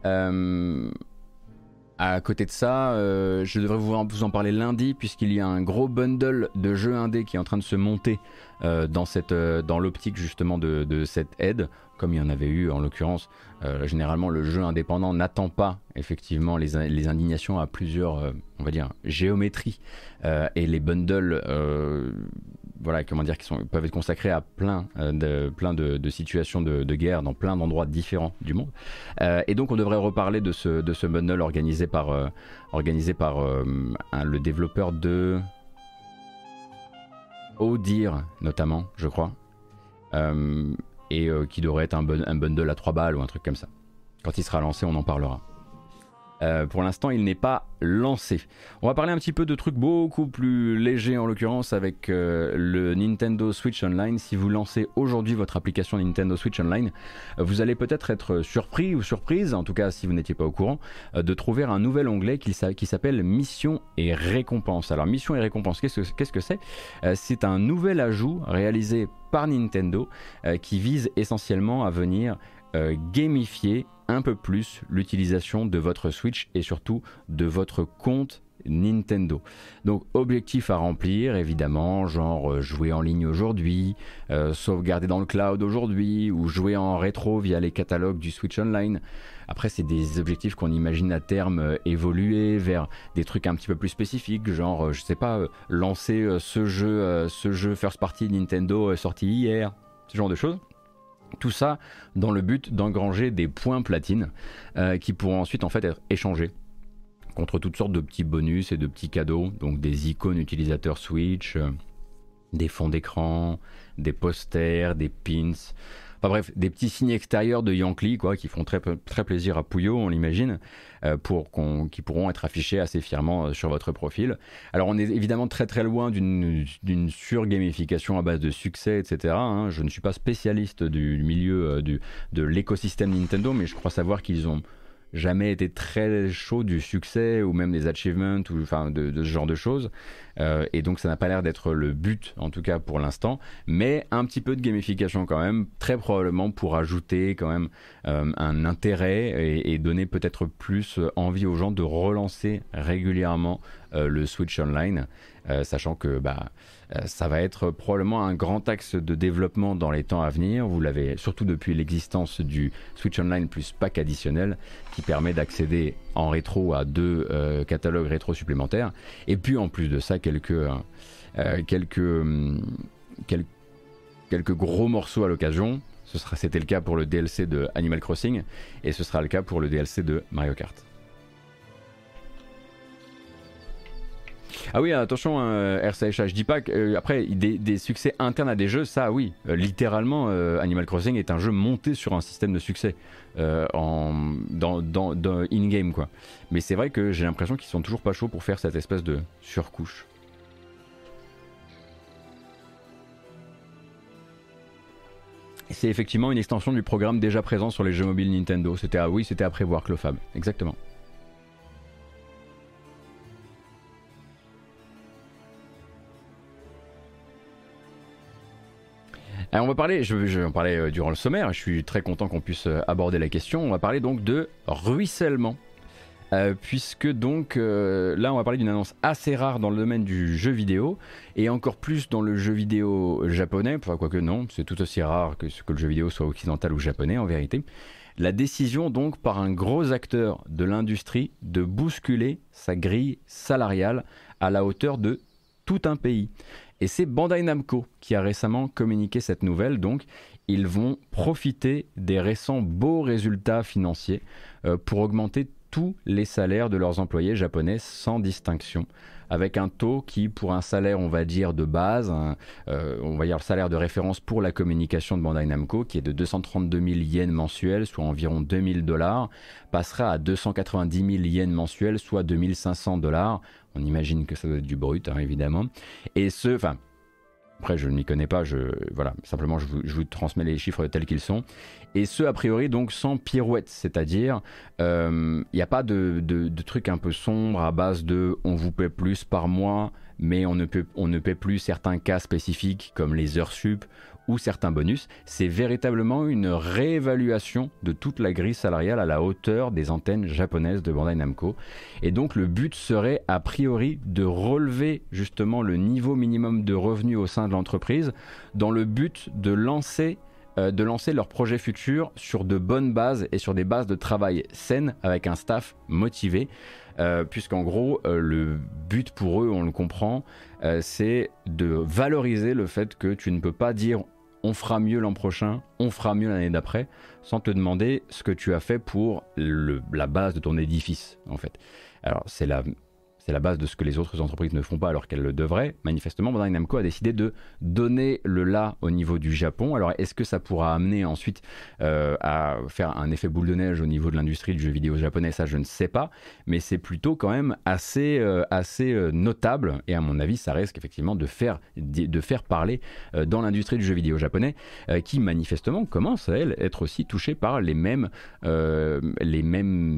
Euh, à côté de ça, euh, je devrais vous en, parler lundi, puisqu'il y a un gros bundle de jeux indés qui est en train de se monter euh, dans l'optique justement de, cette aide, comme il y en avait eu en l'occurrence. généralement, le jeu indépendant n'attend pas effectivement les, les indignations à plusieurs, on va dire, géométries. et les bundles voilà, comment dire, qui peuvent être consacrés à plein euh, de, plein de, situations de, guerre dans plein d'endroits différents du monde. Euh, et donc, on devrait reparler de ce, de ce bundle organisé par, euh, organisé par le développeur de Odir, notamment, je crois. Et qui devrait être un, un bundle à 3 balles ou un truc comme ça. Quand il sera lancé, on en parlera. Euh, pour l'instant, il n'est pas lancé. On va parler un petit peu de trucs beaucoup plus légers en l'occurrence avec euh, le Nintendo Switch Online. Si vous lancez aujourd'hui votre application Nintendo Switch Online, vous allez peut-être être surpris ou surprise, en tout cas si vous n'étiez pas au courant, euh, de trouver un nouvel onglet qui, s'appelle Mission et récompense. Alors Mission et récompense, qu'est-ce que c'est C'est? Un nouvel ajout réalisé par Nintendo qui vise essentiellement à venir gamifier un peu plus l'utilisation de votre Switch et surtout de votre compte Nintendo. Donc objectif à remplir évidemment, genre euh, jouer en ligne aujourd'hui, euh, sauvegarder dans le cloud aujourd'hui ou jouer en rétro via les catalogues du Switch Online. Après c'est des objectifs qu'on imagine à terme euh, évoluer vers des trucs un petit peu plus spécifiques, genre je sais pas lancer ce jeu ce jeu first party Nintendo sorti hier, ce genre de choses. Tout ça dans le but d'engranger des points platine euh, qui pourront ensuite en fait être échangés contre toutes sortes de petits bonus et de petits cadeaux, donc des icônes utilisateurs Switch, euh, des fonds d'écran, des posters, des pins. Enfin bref, des petits signes extérieurs de Yankee, quoi, qui font très, plaisir à Pouillot, on l'imagine, euh, qui pourront être affichés assez fièrement euh, sur votre profil. Alors on est évidemment très très loin d'une, surgamification à base de succès, etc. Hein. Je ne suis pas spécialiste du milieu euh, de l'écosystème Nintendo, mais je crois savoir qu'ils ont jamais été très chaud du succès ou même des achievements ou enfin de, ce genre de choses. Euh, et donc ça n'a pas l'air d'être le but en tout cas pour l'instant, mais un petit peu de gamification quand même, très probablement pour ajouter quand même euh, un intérêt et, donner peut-être plus envie aux gens de relancer régulièrement euh, le Switch Online, sachant que bah euh, ça va être probablement un grand axe de développement dans les temps à venir. Vous l'avez surtout depuis l'existence du Switch Online plus pack additionnel qui permet d'accéder en rétro à deux euh, catalogues rétro supplémentaires. Et puis en plus de ça, quelques, euh, quelques, quelques, quelques gros morceaux à l'occasion. C'était le cas pour le DLC de Animal Crossing et ce sera le cas pour le DLC de Mario Kart. Ah oui, attention, hein, RCHA, je dis pas que. Euh, après, des, succès internes à des jeux, ça oui. Euh, littéralement, euh, Animal Crossing est un jeu monté sur un système de succès. en, dans, dans, in-game, quoi. Mais c'est vrai que j'ai l'impression qu'ils sont toujours pas chauds pour faire cette espèce de surcouche. C'est effectivement une extension du programme déjà présent sur les jeux mobiles Nintendo. C'était oui, c'était Clofab. Exactement. On va parler, je, vais en parler euh, durant le sommaire, je suis très content qu'on puisse euh, aborder la question. On va parler donc de ruissellement. Euh, puisque donc là on va parler d'une annonce assez rare dans le domaine du jeu vidéo et encore plus dans le jeu vidéo japonais, enfin quoique non, c'est tout aussi rare que, que le jeu vidéo soit occidental ou japonais en vérité. La décision donc par un gros acteur de l'industrie de bousculer sa grille salariale à la hauteur de tout un pays. Et c'est Bandai Namco qui a récemment communiqué cette nouvelle. Donc, ils vont profiter des récents beaux résultats financiers euh, pour augmenter tous les salaires de leurs employés japonais sans distinction avec un taux qui, pour un salaire, on va dire, de base, euh, on va dire le salaire de référence pour la communication de Bandai Namco, qui est de 232 000 yens mensuels, soit environ 2000 dollars, passera à 290 000 yens mensuels, soit 2500 dollars. On imagine que ça doit être du brut, hein, évidemment. Et ce, enfin, après, je ne m'y connais pas, je, voilà, simplement je vous, transmets les chiffres tels qu'ils sont. Et ce, a priori, donc sans pirouette, c'est-à-dire, il euh, n'y a pas de, truc un peu sombre à base de on vous paie plus par mois, mais on ne, on ne paie plus certains cas spécifiques comme les heures sup ou certains bonus, c'est véritablement une réévaluation de toute la grille salariale à la hauteur des antennes japonaises de Bandai Namco. Et donc le but serait a priori de relever justement le niveau minimum de revenus au sein de l'entreprise dans le but de lancer euh, de lancer leurs projets futurs sur de bonnes bases et sur des bases de travail saines avec un staff motivé. Euh, puisqu'en gros, euh, le but pour eux, on le comprend, c'est de valoriser le fait que tu ne peux pas dire on fera mieux l'an prochain, on fera mieux l'année d'après, sans te demander ce que tu as fait pour la base de ton édifice, en fait. Alors, c'est la, c'est la base de ce que les autres entreprises ne font pas alors qu'elles le devraient. Manifestement, Bandai Namco a décidé de donner le là au niveau du Japon. Alors, est-ce que ça pourra amener ensuite euh, à faire un effet boule de neige au niveau de l'industrie du jeu vidéo japonais? Ça, je ne sais pas. Mais c'est plutôt quand même assez, euh, euh, notable. Et à mon avis, ça risque effectivement de faire, parler dans l'industrie du jeu vidéo japonais, qui manifestement commence à elle être aussi touchée par les mêmes,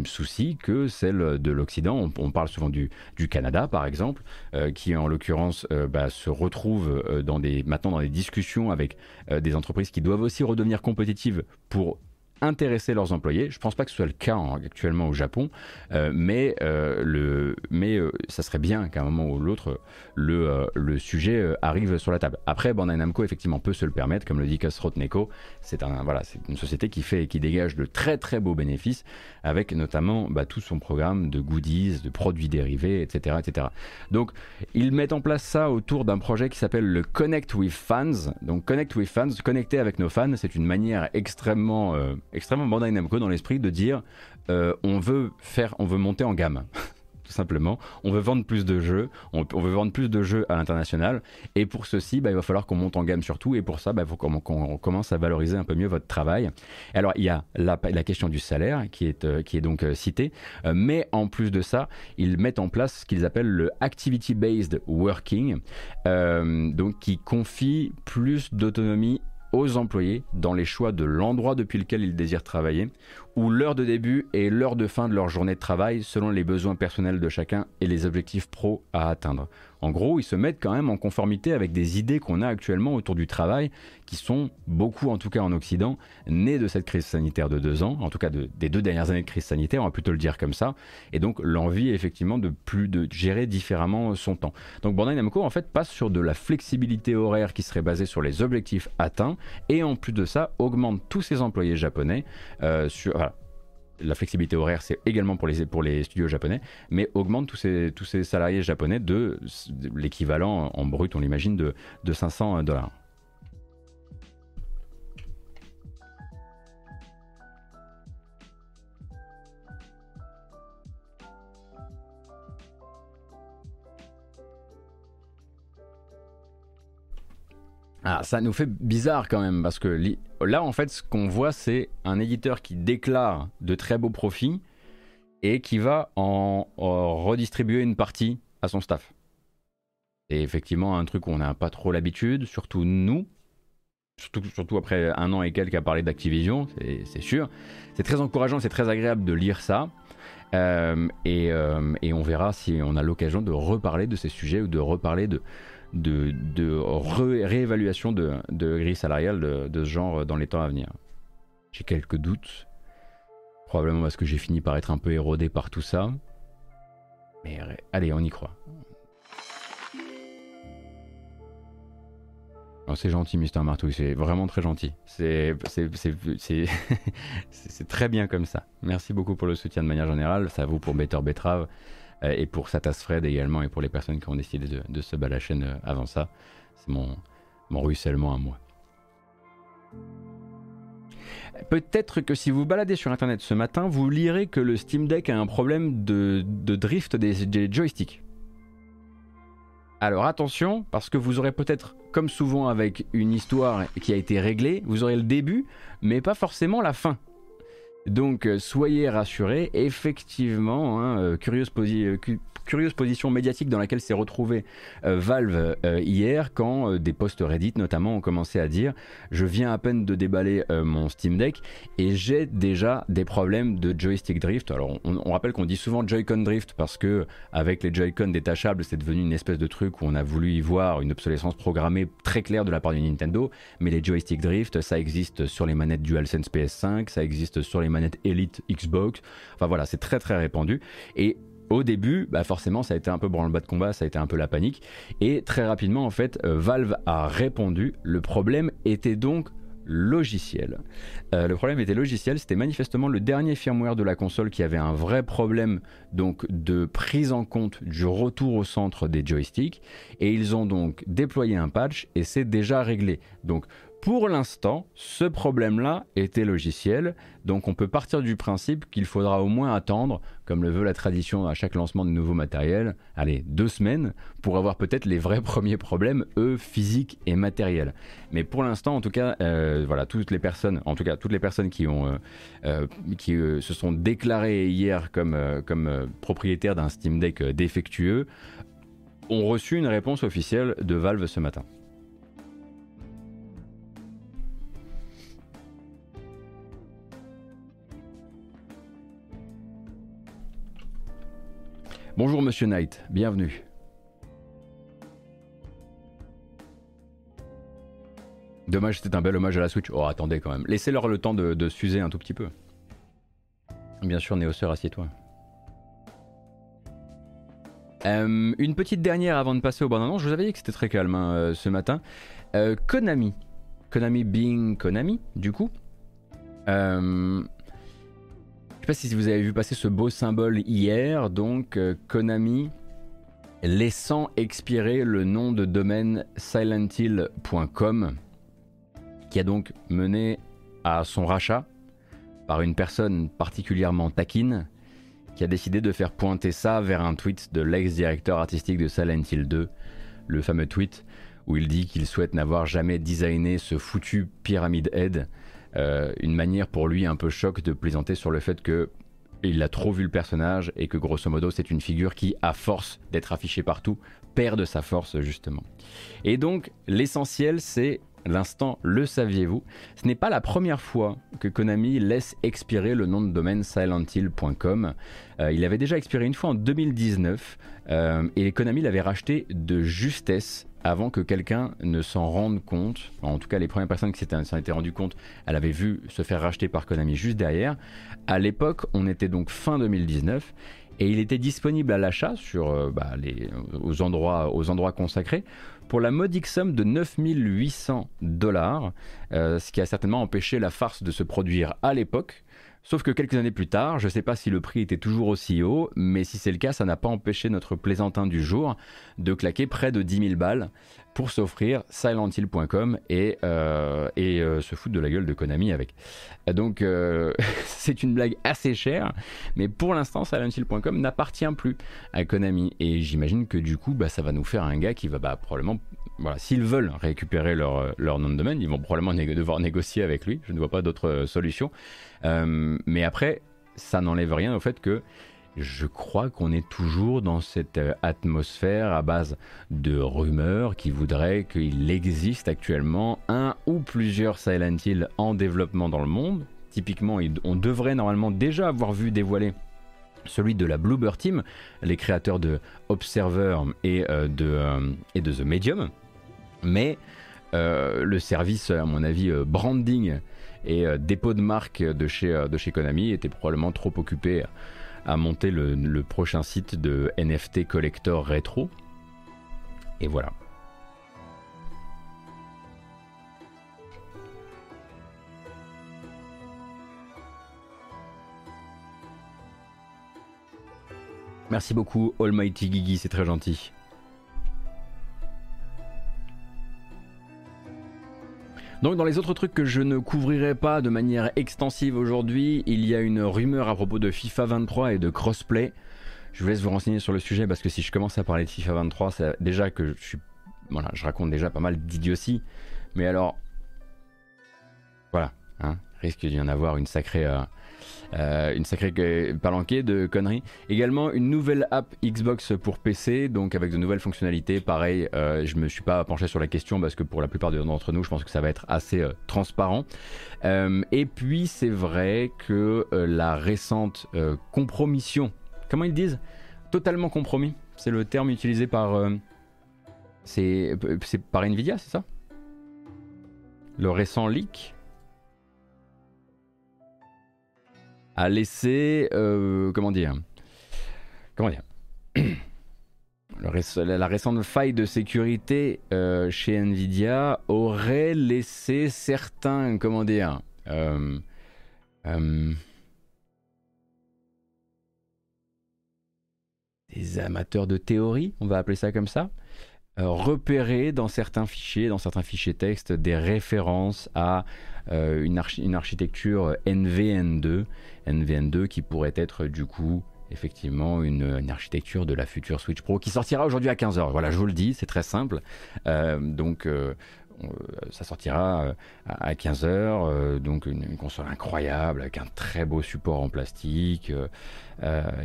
soucis que celle de l'Occident. On, parle souvent du du Canada, par exemple, euh, qui en l'occurrence euh, bah, se retrouve euh, maintenant dans des discussions avec des entreprises qui doivent aussi redevenir compétitives pour intéresser leurs employés. Je ne pense pas que ce soit le cas actuellement au Japon, euh, mais, euh, le, mais euh, ça serait bien qu'à un moment ou l'autre, le, le sujet arrive sur la table. Après, Bandai Namco, effectivement, peut se le permettre, comme le dit Kasrot Neko, c'est un, voilà, une société qui, fait, qui dégage de très très beaux bénéfices, avec notamment bah, tout son programme de goodies, de produits dérivés, etc. etc. Donc, ils mettent en place ça autour d'un projet qui s'appelle le Connect with Fans. Donc, Connect with Fans, connecter avec nos fans, c'est une manière extrêmement extrêmement Bandai Namco dans l'esprit de dire euh, on veut faire, on veut monter en gamme. tout simplement. On veut vendre plus de jeux, on, veut vendre plus de jeux à l'international, et pour ceci, bah, il va falloir qu'on monte en gamme surtout, et pour ça, bah, il faut qu'on commence à valoriser un peu mieux votre travail. Alors, il y a la, question du salaire qui est, euh, qui est donc euh, citée, mais en plus de ça, ils mettent en place ce qu'ils appellent le Activity-Based Working, donc qui confie plus d'autonomie aux employés dans les choix de l'endroit depuis lequel ils désirent travailler, ou l'heure de début et l'heure de fin de leur journée de travail selon les besoins personnels de chacun et les objectifs pro à atteindre. En gros, ils se mettent quand même en conformité avec des idées qu'on a actuellement autour du travail, qui sont beaucoup, en tout cas en Occident, nées de cette crise sanitaire de deux ans, en tout cas des deux dernières années de crise sanitaire, on va plutôt le dire comme ça, et donc l'envie effectivement de plus de gérer différemment son temps. Donc Bandai Namco en fait passe sur de la flexibilité horaire qui serait basée sur les objectifs atteints, et en plus de ça augmente tous ses employés japonais euh, sur la flexibilité horaire, c'est également pour les, studios japonais, mais augmente tous ces, tous ces salariés japonais de, l'équivalent en brut, on l'imagine, de, de 500 dollars. Ah, ça nous fait bizarre quand même, parce que là, en fait, ce qu'on voit, c'est un éditeur qui déclare de très beaux profits et qui va en, redistribuer une partie à son staff. C'est effectivement un truc où on n'a pas trop l'habitude, surtout nous, surtout, après un an et quelques à parler d'Activision, c'est sûr. C'est très encourageant, c'est très agréable de lire ça. Euh, euh, et, on verra si on a l'occasion de reparler de ces sujets ou de reparler de, de, réévaluation de, de grille salariale de, ce genre dans les temps à venir. J'ai quelques doutes, probablement parce que j'ai fini par être un peu érodé par tout ça. Mais allez, on y croit. Oh, c'est gentil, Mister Martouille, c'est vraiment très gentil. C'est très bien comme ça. Merci beaucoup pour le soutien de manière générale. Ça vaut pour Better Betrave. Euh, et pour Satas Fred également, et pour les personnes qui ont décidé de, se battre la chaîne euh, avant ça. C'est mon, mon ruissellement à moi. Peut-être que si vous baladez sur internet ce matin, vous lirez que le Steam Deck a un problème de, drift des, joysticks. Alors attention, parce que vous aurez peut-être, comme souvent avec une histoire qui a été réglée, vous aurez le début, mais pas forcément la fin. Donc euh, soyez rassurés, effectivement, hein, euh, curieuse, euh, curieuse position médiatique dans laquelle s'est retrouvé euh, Valve hier quand des posts Reddit notamment ont commencé à dire je viens à peine de déballer mon Steam Deck et j'ai déjà des problèmes de joystick drift. Alors on, rappelle qu'on dit souvent Joy-Con drift parce que avec les Joy-Con détachables c'est devenu une espèce de truc où on a voulu y voir une obsolescence programmée très claire de la part du Nintendo mais les joystick drift ça existe sur les manettes DualSense PS5, ça existe sur les manettes Elite Xbox. Enfin voilà, c'est très très répandu et au début, bah forcément, ça a été un peu branle-bas de combat, ça a été un peu la panique. Et très rapidement, en fait, euh, Valve a répondu. Le problème était donc logiciel. Euh, le problème était logiciel, c'était manifestement le dernier firmware de la console qui avait un vrai problème donc de prise en compte du retour au centre des joysticks et ils ont donc déployé un patch et c'est déjà réglé. Donc pour l'instant, ce problème-là était logiciel, donc on peut partir du principe qu'il faudra au moins attendre, comme le veut la tradition à chaque lancement de nouveaux matériels, allez, deux semaines, pour avoir peut-être les vrais premiers problèmes, eux, physiques et matériels. Mais pour l'instant, en tout cas, euh, voilà, toutes les personnes, en tout cas toutes les personnes qui ont, euh, euh, qui se sont déclarées hier comme, comme propriétaires d'un Steam Deck défectueux, ont reçu une réponse officielle de Valve ce matin. Bonjour Monsieur Knight, bienvenue. Dommage, c'était un bel hommage à la Switch. Oh, attendez quand même. Laissez-leur le temps de, s'user un tout petit peu. Bien sûr, Néoseur, assieds-toi. Euh, une petite dernière avant de passer au bon annonce. Je vous avais dit que c'était très calme hein, euh, ce matin. Euh, Konami. Konami being Konami, du coup sais pas si vous avez vu passer ce beau symbole hier, donc euh, Konami laissant expirer le nom de domaine silenthill.com qui a donc mené à son rachat par une personne particulièrement taquine qui a décidé de faire pointer ça vers un tweet de l'ex-directeur artistique de Silent Hill 2, le fameux tweet où il dit qu'il souhaite n'avoir jamais designé ce foutu Pyramid Head, euh, une manière pour lui un peu choc de plaisanter sur le fait que il a trop vu le personnage et que grosso modo c'est une figure qui, à force d'être affichée partout, perd de sa force justement. Et donc l'essentiel c'est l'instant le saviez-vous? Ce n'est pas la première fois que Konami laisse expirer le nom de domaine silenthill.com. Euh, il avait déjà expiré une fois en 2019 euh, et Konami l'avait racheté de justesse avant que quelqu'un ne s'en rende compte. En tout cas, les premières personnes qui s'en étaient rendues compte, elle avait vu se faire racheter par Konami juste derrière. À l'époque, on était donc fin 2019 et il était disponible à l'achat sur euh, bah, aux endroits consacrés pour la modique somme de 9800 dollars, euh, ce qui a certainement empêché la farce de se produire à l'époque. Sauf que quelques années plus tard, je ne sais pas si le prix était toujours aussi haut, mais si c'est le cas, ça n'a pas empêché notre plaisantin du jour de claquer près de 10 000 balles pour s'offrir silenthill.com et, euh, et euh, se foutre de la gueule de Konami avec. Donc euh, c'est une blague assez chère, mais pour l'instant silenthill.com n'appartient plus à Konami et j'imagine que du coup bah, ça va nous faire un gars qui va bah, probablement voilà, s'ils veulent récupérer leur, leur, nom de domaine, ils vont probablement devoir négocier avec lui. Je ne vois pas d'autre solution. mais après, ça n'enlève rien au fait que je crois qu'on est toujours dans cette euh, atmosphère à base de rumeurs qui voudraient qu'il existe actuellement un ou plusieurs Silent Hill en développement dans le monde. Typiquement, on devrait normalement déjà avoir vu dévoiler celui de la Bluebird Team, les créateurs de Observer euh, euh, et de The Medium. Mais le service, à mon avis, branding et dépôt de marque de chez, Konami était probablement trop occupé à monter le, prochain site de NFT Collector Retro. Et voilà. Merci beaucoup Almighty Gigi, c'est très gentil. Donc dans les autres trucs que je ne couvrirai pas de manière extensive aujourd'hui, il y a une rumeur à propos de FIFA 23 et de crossplay. Je vous laisse vous renseigner sur le sujet parce que si je commence à parler de FIFA 23, c'est déjà que je raconte déjà pas mal d'idioties. Mais alors voilà, hein, risque d'y en avoir une sacrée euh, euh, une sacrée palanquée de conneries. Également une nouvelle app Xbox pour PC, donc avec de nouvelles fonctionnalités. Pareil, euh, je me suis pas penché sur la question parce que pour la plupart d'entre nous, je pense que ça va être assez euh, transparent. et puis c'est vrai que la récente compromission, comment ils disent? Totalement compromis, c'est le terme utilisé par c'est par Nvidia, c'est ça? Le récent leak? A laissé, euh, comment dire, comment dire, la récente faille de sécurité euh, chez Nvidia aurait laissé certains, comment dire, euh, des amateurs de théorie, on va appeler ça comme ça, repérer dans certains fichiers, dans certains fichiers texte, des références à une, une, architecture NVN2 NVN2 qui pourrait être du coup effectivement une, architecture de la future Switch Pro qui sortira aujourd'hui à 15h. Voilà, je vous le dis, c'est très simple. Euh, donc euh, ça sortira euh, à 15h, donc une, console incroyable avec un très beau support en plastique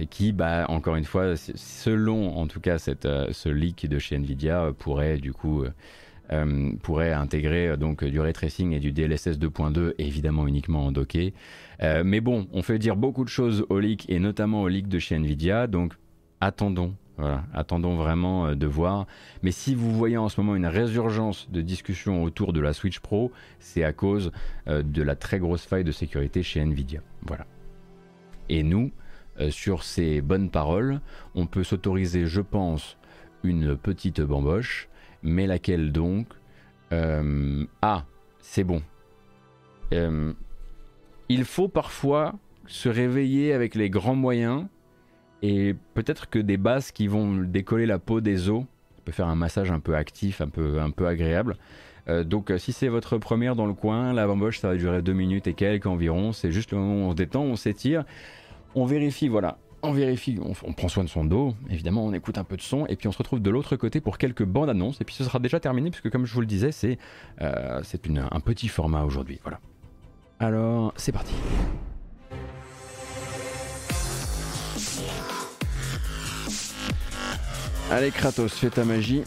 qui, bah, encore une fois, selon en tout cas cette, ce leak de chez Nvidia, pourrait du coup euh, pourrait intégrer euh, donc du ray tracing et du DLSS 2.2 évidemment uniquement en docké. Euh, mais bon, on fait dire beaucoup de choses au leak et notamment au leak de chez Nvidia, donc attendons. Attendons vraiment de voir. Mais si vous voyez en ce moment une résurgence de discussion autour de la Switch Pro, c'est à cause de la très grosse faille de sécurité chez Nvidia. Voilà. Et nous, sur ces bonnes paroles, on peut s'autoriser, je pense, une petite bamboche mais laquelle donc euh, Ah, c'est bon. Euh, il faut parfois se réveiller avec les grands moyens et peut-être que des bases qui vont décoller la peau des os, peut faire un massage un peu actif, un peu, un peu agréable. Euh, donc si c'est votre première dans le coin, la bamboche ça va durer deux minutes et quelques environ, c'est juste le moment où on se détend, on s'étire, on vérifie voilà on vérifie, on, prend soin de son dos, évidemment, on écoute un peu de son, et puis on se retrouve de l'autre côté pour quelques bandes annonces, et puis ce sera déjà terminé, puisque comme je vous le disais, c'est euh, un petit format aujourd'hui. Voilà. Alors, c'est parti. Allez Kratos, fais ta magie.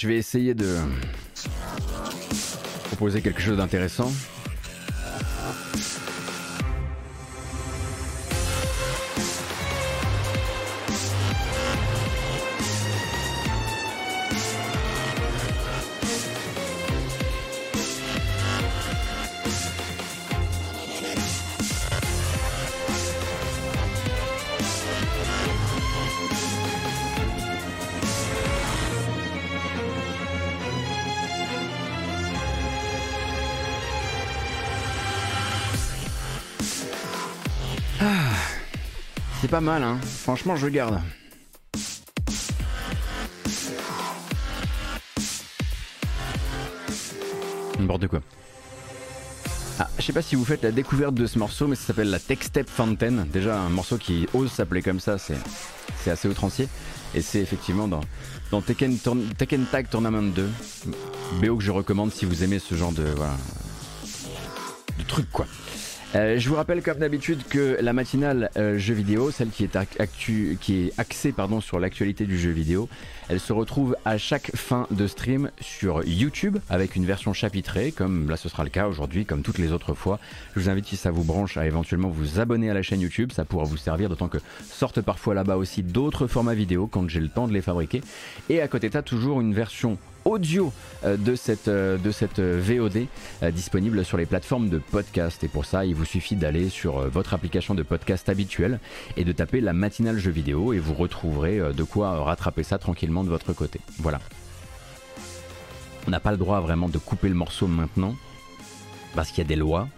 Je vais essayer de proposer quelque chose d'intéressant. Mal, hein. Franchement, je garde. N'importe quoi. Ah, je sais pas si vous faites la découverte de ce morceau, mais ça s'appelle la Tech Step Fountain. Déjà, un morceau qui ose s'appeler comme ça, c'est, assez outrancier. Et c'est effectivement dans, dans Tekken, Tekken Tag Tournament 2. BO que je recommande si vous aimez ce genre de, de truc, quoi. Euh, je vous rappelle comme d'habitude que la matinale euh, jeu vidéo, celle qui est, axée sur l'actualité du jeu vidéo, elle se retrouve à chaque fin de stream sur YouTube avec une version chapitrée, comme là ce sera le cas aujourd'hui, comme toutes les autres fois. Je vous invite si ça vous branche à éventuellement vous abonner à la chaîne YouTube, ça pourra vous servir, d'autant que sortent parfois là-bas aussi d'autres formats vidéo quand j'ai le temps de les fabriquer. Et à côté de ça, toujours une version audio euh, de cette, euh, de euh, VOD disponible sur les plateformes de podcast. Et pour ça, il vous suffit d'aller sur votre application de podcast habituelle et de taper la matinale jeu vidéo et vous retrouverez de quoi rattraper ça tranquillement de votre côté. Voilà. On n'a pas le droit vraiment de couper le morceau maintenant parce qu'il y a des lois.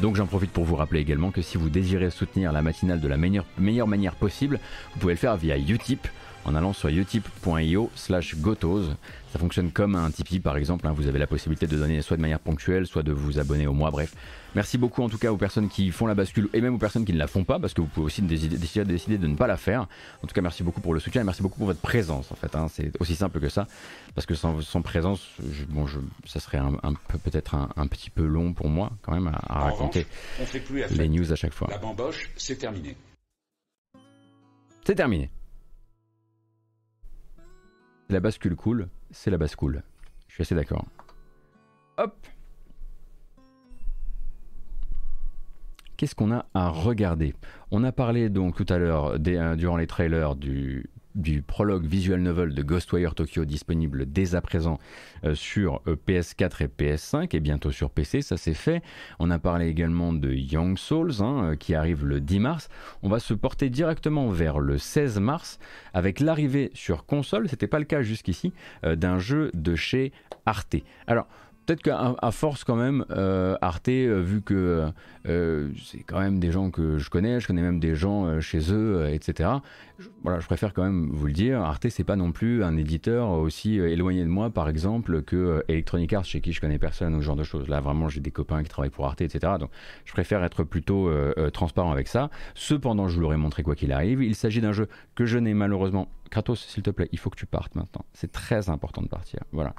Donc j'en profite pour vous rappeler également que si vous désirez soutenir la matinale de la meilleure, meilleure manière possible, vous pouvez le faire via Utip en allant sur utip.io slash gotos. Ça fonctionne comme un Tipeee par exemple, hein. vous avez la possibilité de donner soit de manière ponctuelle, soit de vous abonner au mois, bref. Merci beaucoup en tout cas aux personnes qui font la bascule et même aux personnes qui ne la font pas, parce que vous pouvez aussi décider, décider de ne pas la faire. En tout cas, merci beaucoup pour le soutien et merci beaucoup pour votre présence en fait. Hein. C'est aussi simple que ça, parce que sans, présence, bon, je, ça serait un, peut-être un, petit peu long pour moi quand même à, raconter les news à chaque fois. La bamboche, c'est terminé. C'est terminé. La bascule cool, c'est la bascule. Je suis assez d'accord. Hop Qu'est-ce qu'on a à regarder? On a parlé donc tout à l'heure, euh, durant les trailers, du, du prologue visual novel de Ghostwire Tokyo disponible dès à présent euh, sur euh, PS4 et PS5 et bientôt sur PC, ça c'est fait. On a parlé également de Young Souls hein, euh, qui arrive le 10 mars. On va se porter directement vers le 16 mars avec l'arrivée sur console, c'était pas le cas jusqu'ici, d'un jeu de chez Arte. Alors, peut-être qu'à force quand même, Arte, vu que c'est quand même des gens que je connais, je connais même des gens chez eux, etc voilà, je préfère quand même vous le dire, Arte c'est pas non plus un éditeur aussi euh, éloigné de moi par exemple que euh, Electronic Arts chez qui je connais personne ou ce genre de choses. Là vraiment j'ai des copains qui travaillent pour Arte etc. Donc je préfère être plutôt euh, transparent avec ça. Cependant je vous l'aurais montré quoi qu'il arrive. Il s'agit d'un jeu que je n'ai malheureusement Kratos, s'il te plaît, il faut que tu partes maintenant. C'est très important de partir. Voilà.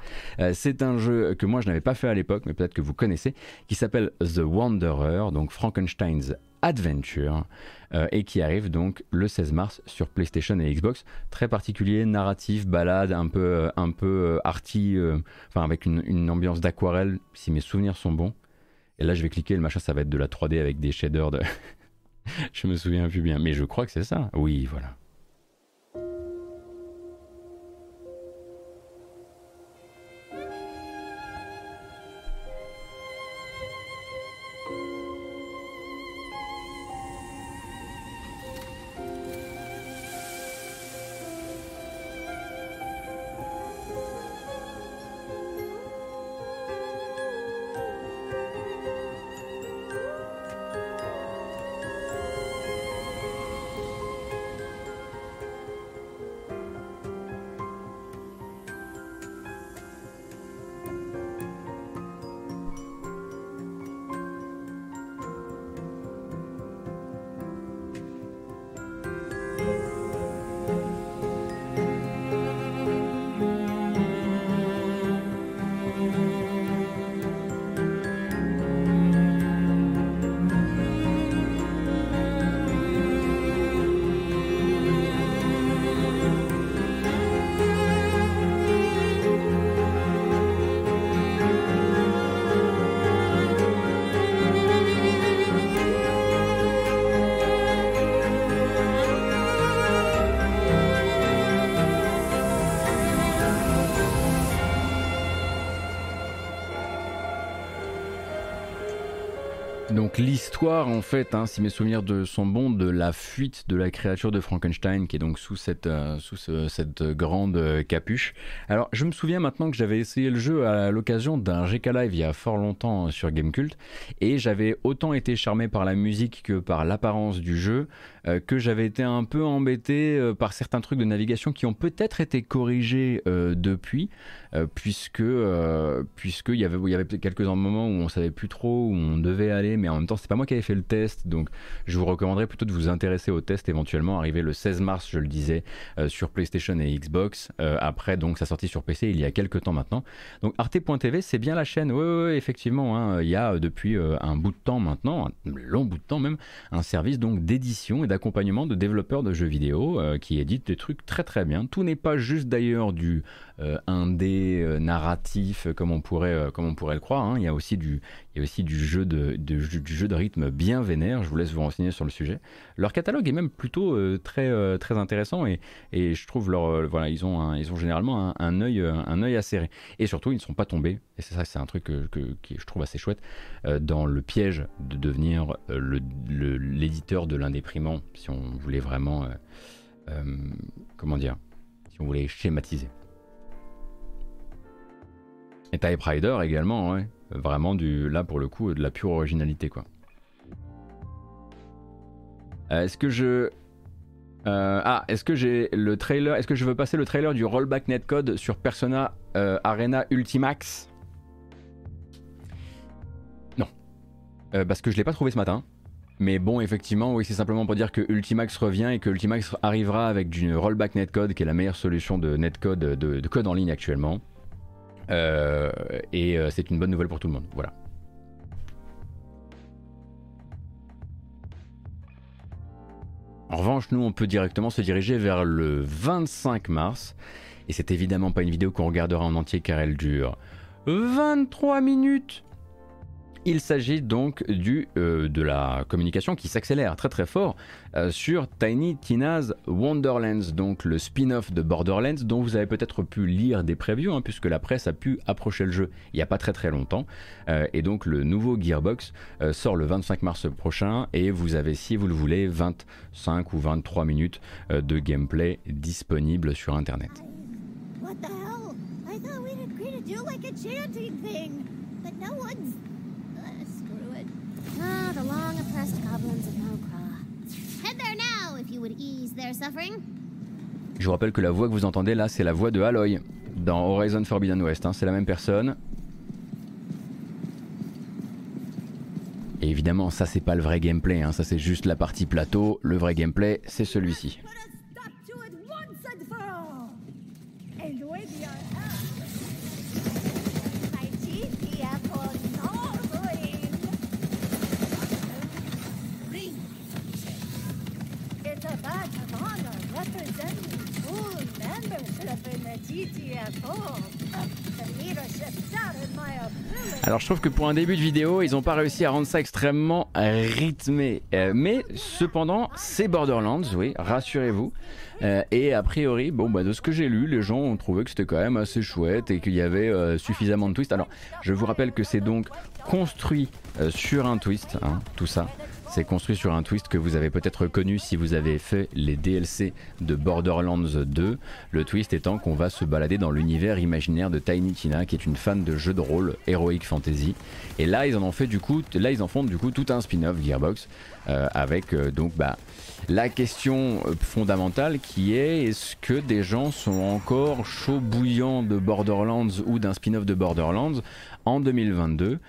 c'est un jeu que moi je n'avais pas fait à l'époque, mais peut-être que vous connaissez, qui s'appelle The Wanderer, donc Frankenstein's Adventure. Euh, et qui arrive donc le 16 mars sur PlayStation et Xbox. Très particulier, narratif, balade, un peu, euh, un peu euh, arty, avec une, ambiance d'aquarelle, si mes souvenirs sont bons. Et là, je vais cliquer, le machin, ça va être de la 3D avec des shaders de. je me souviens plus bien, mais je crois que c'est ça. Oui, voilà. Donc l'histoire, en fait, hein, si mes souvenirs de sont bons, de la fuite de la créature de Frankenstein, qui est donc sous cette, euh, grande euh, capuche. Alors, je me souviens maintenant que j'avais essayé le jeu à l'occasion d'un GK Live il y a fort longtemps sur Gamecult, et j'avais autant été charmé par la musique que par l'apparence du jeu, euh, que j'avais été un peu embêté par certains trucs de navigation qui ont peut-être été corrigés depuis, puisque puisqu'il y avait, il y avait quelques moments où on savait plus trop où on devait aller mais en même temps, c'est pas moi qui avais fait le test, donc je vous recommanderais plutôt de vous intéresser au test éventuellement, arrivé le 16 mars, je le disais, euh, sur PlayStation et Xbox. Euh, après, donc, sa sortie sur PC il y a quelques temps maintenant. Donc, arte.tv, c'est bien la chaîne. Oui, effectivement, hein, il y a euh, depuis un bout de temps maintenant, un long bout de temps même, un service donc d'édition et d'accompagnement de développeurs de jeux vidéo qui édite des trucs très très bien. Tout n'est pas juste d'ailleurs du indé narratif comme on pourrait, comme on pourrait le croire. Hein. Il y a aussi du, il y a aussi du jeu de, du jeu de rythme bien vénère. Je vous laisse vous renseigner sur le sujet. Leur catalogue est même plutôt euh, très, euh, très intéressant et, et, je trouve leur, euh, voilà, ils ont, ils ont généralement un, œil, un œil acéré. Et surtout, ils ne sont pas tombés, et c'est ça, c'est un truc que, je trouve assez chouette, dans le piège de devenir l'éditeur le, de l'indéprimant, si on voulait vraiment, comment dire, si on voulait schématiser. Et Type Rider également, ouais. Vraiment du là pour le coup de la pure originalité quoi. Euh, est-ce que je euh, ah est-ce que j'ai le trailer Est-ce que je veux passer le trailer du rollback netcode sur Persona euh, Arena Ultimax? Non, parce que je l'ai pas trouvé ce matin. Mais bon, effectivement, oui, c'est simplement pour dire que Ultimax revient et que Ultimax arrivera avec du rollback netcode, qui est la meilleure solution de netcode de code en ligne actuellement. Euh, et euh, c'est une bonne nouvelle pour tout le monde. Voilà. En revanche, nous, on peut directement se diriger vers le 25 mars. Et c'est évidemment pas une vidéo qu'on regardera en entier car elle dure 23 minutes. Il s'agit donc du, euh, de la communication qui s'accélère très très fort euh, sur Tiny Tina's Wonderlands, donc le spin-off de Borderlands dont vous avez peut-être pu lire des previews hein, puisque la presse a pu approcher le jeu il n'y a pas très très longtemps. Euh, et donc le nouveau Gearbox sort le 25 mars prochain et vous avez si vous le voulez 25 ou 23 minutes de gameplay disponible sur internet. Ah, the long oppressed goblins of Head there now if you would ease their suffering. Je vous rappelle que la voix que vous entendez là, c'est la voix de Aloy dans Horizon Forbidden West. Hein. C'est la même personne. Et évidemment, ça c'est pas le vrai gameplay, hein. ça c'est juste la partie plateau. Le vrai gameplay, c'est celui-ci. Alors je trouve que pour un début de vidéo, ils n'ont pas réussi à rendre ça extrêmement rythmé. Euh, mais cependant, c'est Borderlands, oui, rassurez-vous. Euh, et a priori, bon, bah, de ce que j'ai lu, les gens ont trouvé que c'était quand même assez chouette et qu'il y avait euh, suffisamment de twists. Alors, je vous rappelle que c'est donc construit sur un twist, hein, tout ça. C'est construit sur un twist que vous avez peut-être connu si vous avez fait les DLC de Borderlands 2. Le twist étant qu'on va se balader dans l'univers imaginaire de Tiny Tina, qui est une fan de jeux de rôle Heroic Fantasy. Et là, ils en ont fait du coup, là ils en font du coup tout un spin-off Gearbox euh, avec euh, donc bah la question fondamentale qui est est-ce que des gens sont encore chaud bouillants de Borderlands ou d'un spin-off de Borderlands en 2022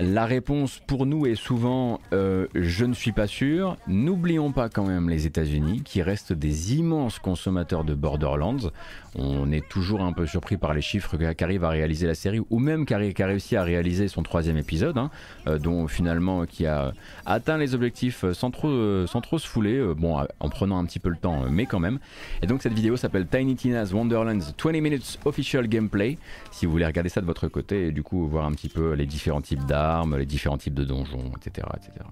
la réponse pour nous est souvent euh, je ne suis pas sûr. N'oublions pas quand même les États-Unis qui restent des immenses consommateurs de Borderlands. On est toujours un peu surpris par les chiffres qu'arrive à réaliser la série ou même qui a réussi à réaliser son troisième épisode, hein, euh, dont finalement qui a atteint les objectifs sans trop, euh, sans trop se fouler, bon en prenant un petit peu le temps, mais quand même. Et donc cette vidéo s'appelle Tiny Tina's Wonderlands 20 Minutes Official Gameplay. Si vous voulez regarder ça de votre côté et du coup voir un petit peu les différents types d'armes les différents types de donjons, etc. etc.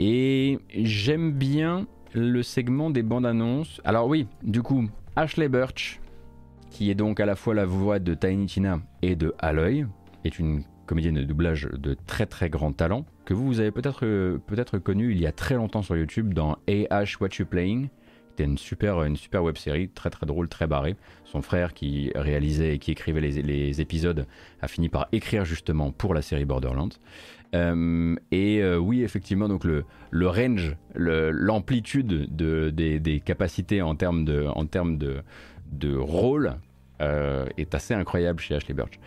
Et j'aime bien le segment des bandes annonces. Alors oui, du coup, Ashley Birch, qui est donc à la fois la voix de Tiny Tina et de Aloy, est une comédienne de doublage de très très grand talent, que vous, vous avez peut-être peut-être connu il y a très longtemps sur YouTube dans AH What You Playing. C'était une super, une super web série, très très drôle, très barrée. Son frère qui réalisait et qui écrivait les, les épisodes a fini par écrire justement pour la série Borderlands. Euh, et euh, oui, effectivement, donc le, le range, l'amplitude de, des, capacités en termes de, en termes de, de rôle euh, est assez incroyable chez Ashley Birch.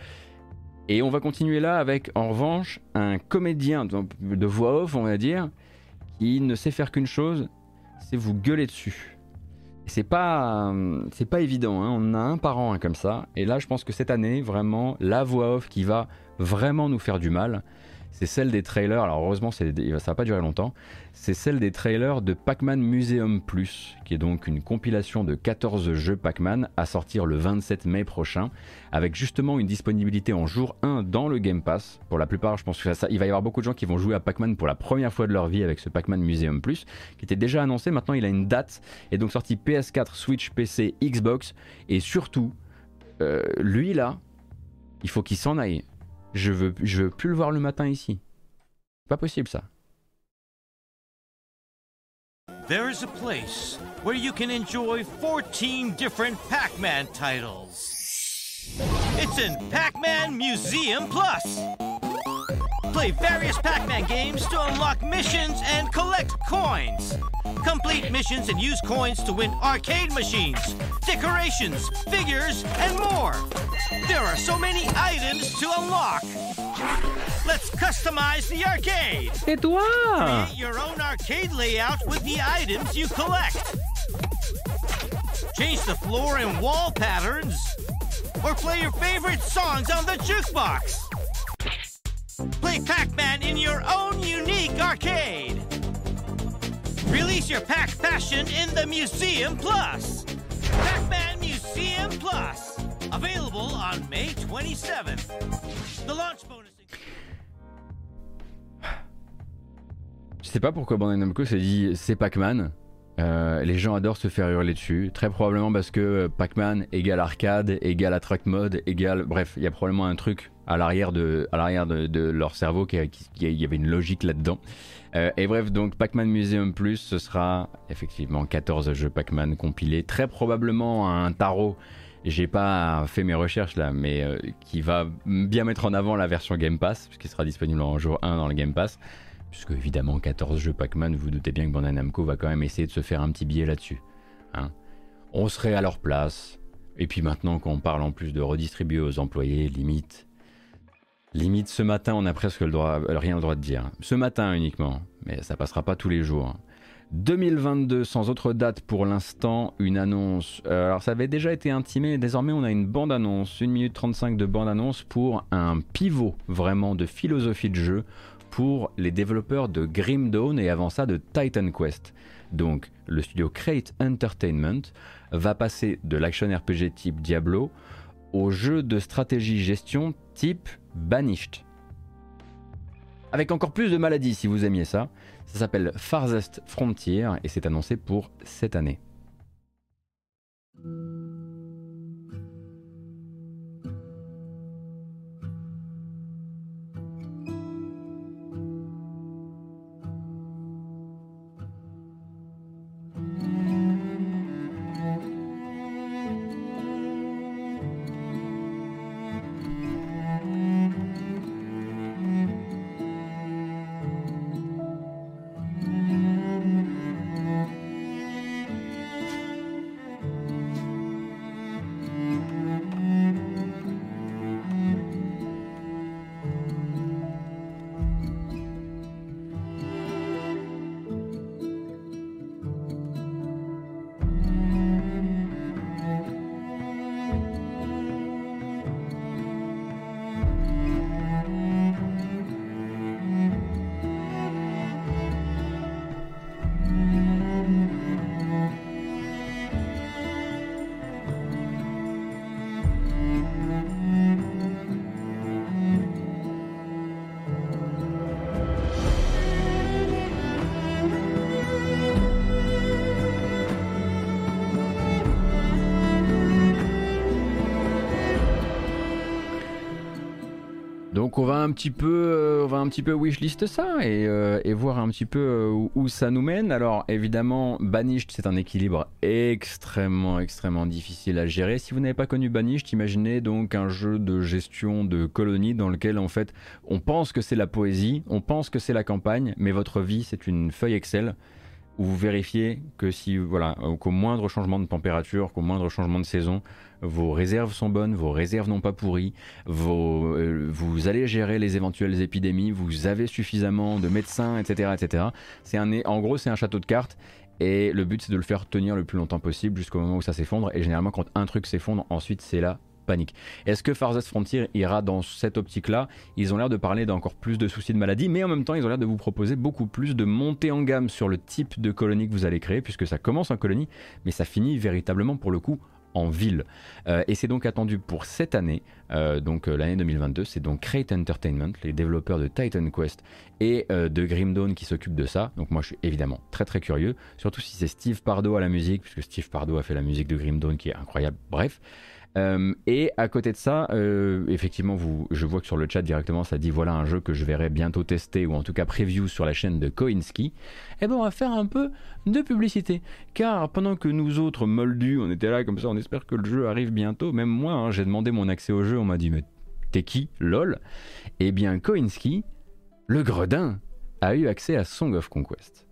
Et on va continuer là avec, en revanche, un comédien de voix off, on va dire, qui ne sait faire qu'une chose, c'est vous gueuler dessus. C'est pas, c'est pas évident, hein. on a un par an comme ça. Et là, je pense que cette année, vraiment, la voix off qui va vraiment nous faire du mal, c'est celle des trailers. Alors heureusement, ça va pas durer longtemps. C'est celle des trailers de Pac-Man Museum Plus, qui est donc une compilation de 14 jeux Pac-Man à sortir le 27 mai prochain, avec justement une disponibilité en jour 1 dans le Game Pass. Pour la plupart, je pense que ça, il va y avoir beaucoup de gens qui vont jouer à Pac-Man pour la première fois de leur vie avec ce Pac-Man Museum Plus, qui était déjà annoncé. Maintenant, il a une date et donc sorti PS4, Switch, PC, Xbox et surtout, euh, lui là, il faut qu'il s'en aille. Je veux, plus le voir le matin ici. Pas possible ça. There is a place where you can enjoy 14 different Pac-Man titles. It's in Pac-Man Museum Plus. Play various Pac-Man games to unlock missions and collect coins. Complete missions and use coins to win arcade machines, decorations, figures, and more. There are so many items to unlock. Let's customize the arcade. Et toi? Create your own arcade layout with the items you collect. Change the floor and wall patterns. Or play your favorite songs on the jukebox. Play Pac-Man in your own unique arcade. Release your Pac passion in the Museum Plus. Pac-Man Museum Plus. Available on May 27th. The launch bonus. Je sais pas pourquoi Bandai Namco s'est dit c'est Pac-Man. Euh, les gens adorent se faire hurler dessus. Très probablement parce que Pac-Man égale arcade, égale attract mode, égale. Bref, il y a probablement un truc à l'arrière de, leur cerveau qui, il y avait une logique là-dedans. Euh, et bref, donc Pac-Man Museum Plus, ce sera effectivement 14 jeux Pac-Man compilés, très probablement un tarot. J'ai pas fait mes recherches là, mais euh, qui va bien mettre en avant la version Game Pass, puisqu'il sera disponible en jour 1 dans le Game Pass. Puisque évidemment 14 jeux Pac-Man, vous, vous doutez bien que Bandai Namco va quand même essayer de se faire un petit billet là-dessus. Hein. On serait à leur place. Et puis maintenant qu'on parle en plus de redistribuer aux employés, limite, Limite, ce matin, on a presque le droit, euh, rien le droit de dire. Ce matin uniquement, mais ça passera pas tous les jours. 2022, sans autre date pour l'instant, une annonce. Euh, alors, ça avait déjà été intimé, désormais, on a une bande-annonce, 1 minute 35 de bande-annonce pour un pivot vraiment de philosophie de jeu pour les développeurs de Grim Dawn et avant ça de Titan Quest. Donc, le studio Crate Entertainment va passer de l'action RPG type Diablo au jeu de stratégie gestion type Banished. Avec encore plus de maladies si vous aimiez ça. Ça s'appelle Farthest Frontier et c'est annoncé pour cette année. Petit peu, euh, on va un petit peu wishlist ça et, euh, voir un petit peu euh, où, ça nous mène. Alors évidemment, Banished c'est un équilibre extrêmement extrêmement difficile à gérer. Si vous n'avez pas connu Banished, imaginez donc un jeu de gestion de colonies dans lequel en fait on pense que c'est la poésie, on pense que c'est la campagne, mais votre vie c'est une feuille Excel où vous vérifiez que si voilà qu'au moindre changement de température, qu'au moindre changement de saison, vos réserves sont bonnes, vos réserves n'ont pas pourri, euh, vous allez gérer les éventuelles épidémies, vous avez suffisamment de médecins, etc. etc. C'est un, en gros, c'est un château de cartes et le but c'est de le faire tenir le plus longtemps possible jusqu'au moment où ça s'effondre. Et généralement, quand un truc s'effondre, ensuite c'est la Est-ce que Farthest Frontier ira dans cette optique-là? Ils ont l'air de parler d'encore plus de soucis de maladie, mais en même temps, ils ont l'air de vous proposer beaucoup plus de montée en gamme sur le type de colonie que vous allez créer, puisque ça commence en colonie, mais ça finit véritablement pour le coup en ville. Euh, et c'est donc attendu pour cette année, euh, donc euh, l'année 2022. C'est donc Crate Entertainment, les développeurs de Titan Quest et de Grim Dawn qui s'occupent de ça. Donc moi je suis évidemment très très curieux, surtout si c'est Steve Pardo à la musique, puisque Steve Pardo a fait la musique de Grim Dawn qui est incroyable. Bref. Euh, et à côté de ça, euh, effectivement, vous, je vois que sur le chat directement, ça dit voilà un jeu que je verrai bientôt tester ou en tout cas preview sur la chaîne de Koinski. Eh ben, on va faire un peu de publicité, car pendant que nous autres moldus, on était là comme ça, on espère que le jeu arrive bientôt. Même moi, hein, j'ai demandé mon accès au jeu, on m'a dit mais t'es qui, lol? Eh bien, Koinski, le gredin, a eu accès à Song of Conquest.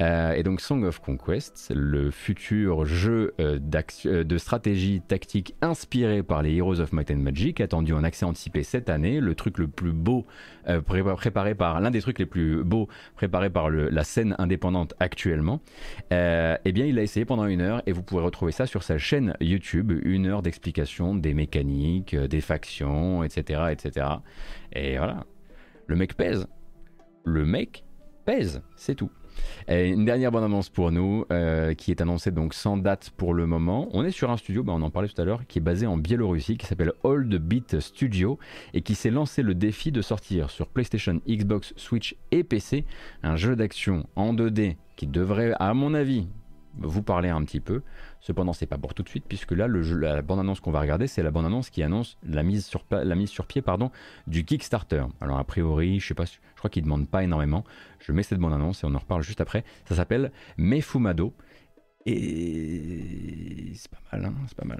Euh, et donc Song of Conquest, le futur jeu euh, euh, de stratégie tactique inspiré par les Heroes of Might and Magic, attendu en accès anticipé cette année, le truc le plus beau préparé par l'un des trucs les plus beaux préparés par la scène indépendante actuellement. eh bien, il a essayé pendant une heure et vous pourrez retrouver ça sur sa chaîne YouTube, une heure d'explication des mécaniques, des factions, etc., etc. Et voilà, le mec pèse. Le mec pèse, c'est tout une dernière bonne annonce pour nous, euh, qui est annoncée donc sans date pour le moment. On est sur un studio, bah, on en parlait tout à l'heure, qui est basé en Biélorussie, qui s'appelle Old Beat Studio, et qui s'est lancé le défi de sortir sur PlayStation, Xbox, Switch et PC un jeu d'action en 2D qui devrait, à mon avis, vous parler un petit peu. Cependant, c'est pas pour tout de suite, puisque là, la bande-annonce qu'on va regarder, c'est la bande-annonce qui annonce la mise sur, la mise sur pied pardon, du Kickstarter. Alors, a priori, je sais pas, je crois qu'il demande pas énormément. Je mets cette bande-annonce et on en reparle juste après. Ça s'appelle Mefumado. Et c'est pas mal, hein, c'est pas mal.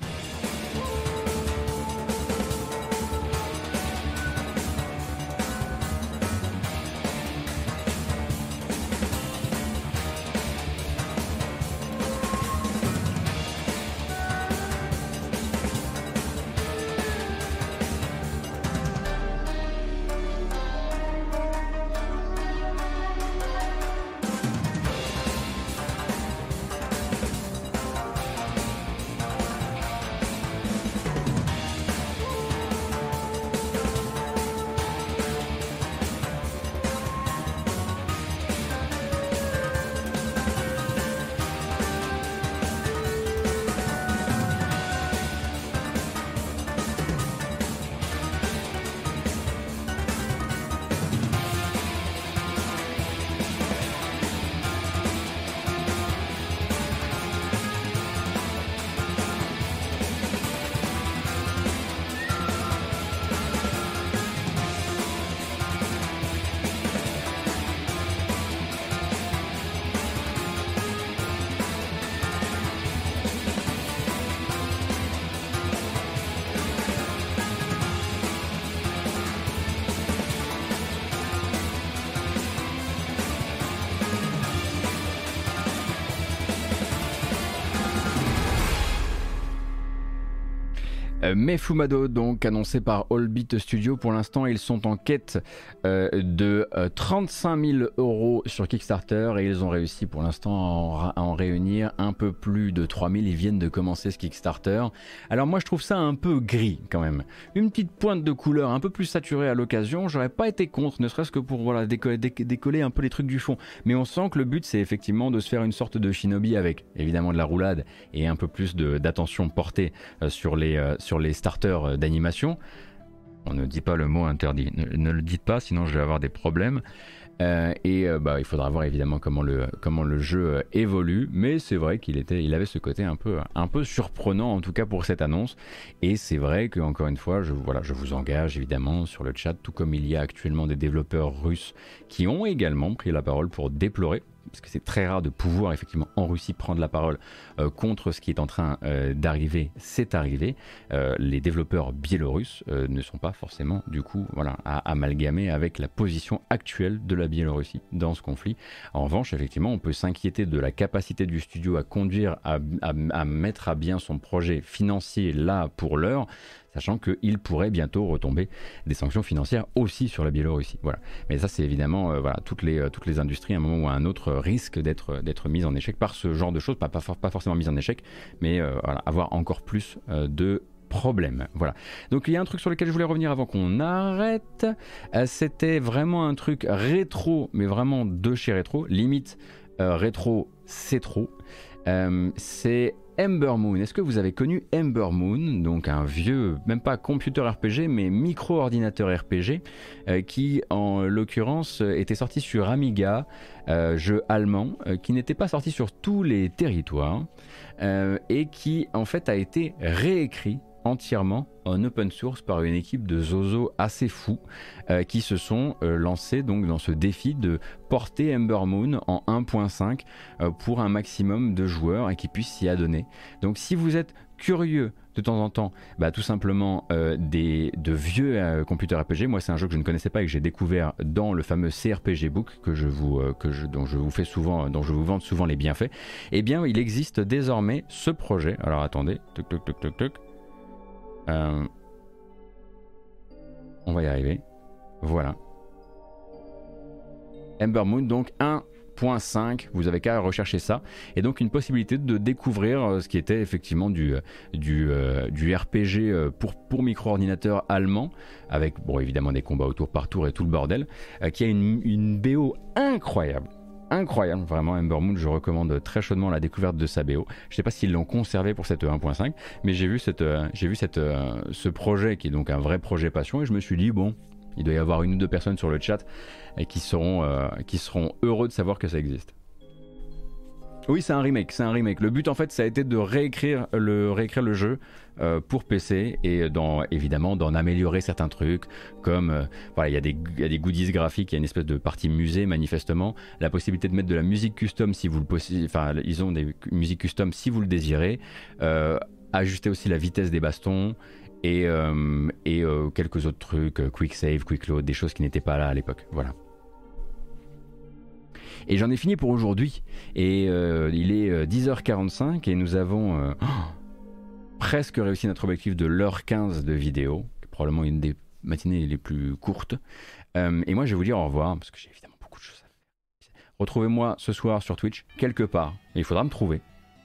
Mefumado, donc annoncé par Allbeat Studio. Pour l'instant, ils sont en quête euh, de 35 euh, 000 euros sur Kickstarter et ils ont réussi pour l'instant à, en réunir un peu plus de 3 000. Ils viennent de commencer ce Kickstarter. Alors moi, je trouve ça un peu gris quand même. Une petite pointe de couleur un peu plus saturée à l'occasion. J'aurais pas été contre, ne serait-ce que pour voilà, décoller, décoller un peu les trucs du fond. Mais on sent que le but, c'est effectivement de se faire une sorte de shinobi avec évidemment de la roulade et un peu plus d'attention portée euh, sur les, sur les starters euh, d'animation. On ne dit pas le mot interdit. Ne, le dites pas, sinon je vais avoir des problèmes. Euh, et euh, bah, il faudra voir évidemment comment le, comment le jeu évolue, mais c'est vrai qu'il était, il avait ce côté un peu, un peu surprenant en tout cas pour cette annonce. Et c'est vrai que encore une fois, je, voilà, je vous engage évidemment sur le chat, tout comme il y a actuellement des développeurs russes qui ont également pris la parole pour déplorer parce que c'est très rare de pouvoir effectivement en Russie prendre la parole euh, contre ce qui est en train euh, d'arriver, c'est arrivé. Euh, les développeurs biélorusses ne sont pas forcément du coup à amalgamer avec la position actuelle de la Biélorussie dans ce conflit. En revanche, effectivement, on peut s'inquiéter de la capacité du studio à conduire, à mettre à bien son projet financier là pour l'heure sachant qu'il pourrait bientôt retomber des sanctions financières aussi sur la Biélorussie. Mais ça, c'est évidemment, euh, voilà, toutes les, euh, toutes les industries, à un moment ou à un autre, risquent d'être, d'être mises en échec par ce genre de choses, pas, forcément mises en échec, mais euh, avoir encore plus de problèmes. Voilà. Donc il y a un truc sur lequel je voulais revenir avant qu'on arrête. C'était vraiment un truc rétro, mais vraiment de chez rétro. Limite rétro, c'est trop. c'est Ember Moon. Est-ce que vous avez connu Ember Moon, donc un vieux, même pas computer RPG, mais micro-ordinateur RPG, euh, qui en l'occurrence était sorti sur Amiga, euh, jeu allemand, euh, qui n'était pas sorti sur tous les territoires, et qui en fait a été réécrit entièrement en open source par une équipe de zozo assez fous euh, qui se sont euh, lancés donc dans ce défi de porter Ember Moon en 1.5 euh, pour un maximum de joueurs et qui puissent s'y adonner. Donc si vous êtes curieux de temps en temps, bah, tout simplement des, de vieux computers RPG. Moi, c'est un jeu que je ne connaissais pas et que j'ai découvert dans le fameux CRPG Book que je vous, que je, dont je vous fais souvent, dont je vous vante souvent les bienfaits. Eh bien, il existe désormais ce projet. Alors attendez, toc toc toc toc. Euh, on va y arriver. Voilà. Ember Moon, donc 1.5, vous avez qu'à rechercher ça. Et donc une possibilité de découvrir euh, ce qui était effectivement du, euh, du, du RPG pour, pour micro-ordinateur allemand, avec bon, évidemment des combats autour par tour et tout le bordel, qui a une, une BO incroyable incroyable, vraiment Ember Moon, je recommande très chaudement la découverte de sa BO. Je sais pas s'ils l'ont conservé pour cette 1.5, mais j'ai vu, euh, vu euh, ce projet qui est donc un vrai projet passion et je me suis dit, bon, il doit y avoir une ou deux personnes sur le chat euh, qui seront heureux de savoir que ça existe. Oui, c'est un remake, c'est un remake. Le but en fait, ça a été de réécrire le, réécrire le jeu euh, pour PC et évidemment d'en améliorer certains trucs, comme euh, voilà, il y, a des, y a des goodies graphiques, il y a une espèce de partie musée manifestement, la possibilité de mettre de la musique custom si vous le enfin ils ont des musiques custom si vous le désirez, euh, ajuster aussi la vitesse des bastons et, et quelques autres trucs, quick save, quick load, des choses qui n'étaient pas là à l'époque. Voilà. Et j'en ai fini pour aujourd'hui. Et euh, il est 10h45 euh, et nous avons euh, presque réussi notre objectif de l'heure 15 de vidéo, probablement une des matinées les plus courtes. et moi, je vais vous dire au revoir parce que j'ai évidemment beaucoup de choses à faire. Retrouvez-moi ce soir sur Twitch, quelque part. Et il faudra me trouver.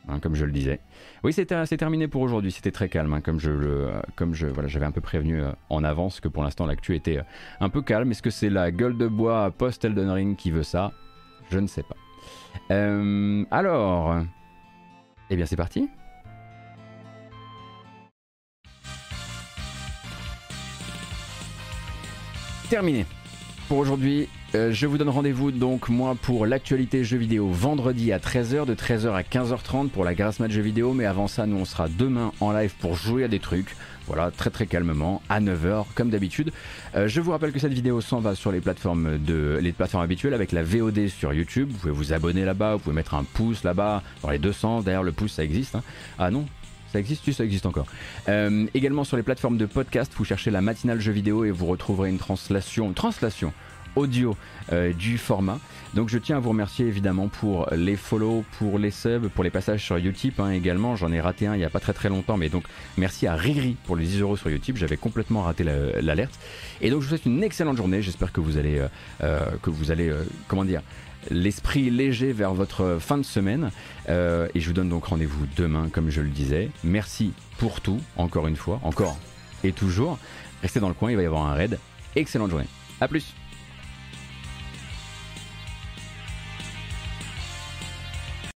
Hein, comme je le disais. Oui, c'est terminé pour aujourd'hui. C'était très calme, hein, comme je le, comme je, voilà, j'avais un peu prévenu en avance que pour l'instant l'actu était un peu calme. Est-ce que c'est la gueule de bois post Elden Ring qui veut ça? Je ne sais pas. Euh, alors, eh bien c'est parti. Terminé. Pour aujourd'hui, euh, je vous donne rendez-vous donc moi pour l'actualité jeux vidéo vendredi à 13h, de 13h à 15h30 pour la grâce match jeux vidéo, mais avant ça nous on sera demain en live pour jouer à des trucs. Voilà, très très calmement, à 9h, comme d'habitude. Euh, je vous rappelle que cette vidéo s'en va sur les plateformes, de, les plateformes habituelles avec la VOD sur YouTube. Vous pouvez vous abonner là-bas, vous pouvez mettre un pouce là-bas, dans les deux sens. D'ailleurs, le pouce, ça existe. Hein. Ah non ça existe, ça existe encore. Euh, également sur les plateformes de podcast, vous cherchez la matinale jeu vidéo et vous retrouverez une translation, translation audio euh, du format. Donc je tiens à vous remercier évidemment pour les follow, pour les subs, pour les passages sur Utip hein, également. J'en ai raté un il n'y a pas très très longtemps, mais donc merci à Riri pour les 10 euros sur Utip. J'avais complètement raté l'alerte. Et donc je vous souhaite une excellente journée. J'espère que vous allez, euh, euh, que vous allez, comment dire, l'esprit léger vers votre fin de semaine. et je vous donne donc rendez-vous demain, comme je le disais. Merci pour tout, encore une fois, encore et toujours. Restez dans le coin, il va y avoir un raid. Excellente journée. A plus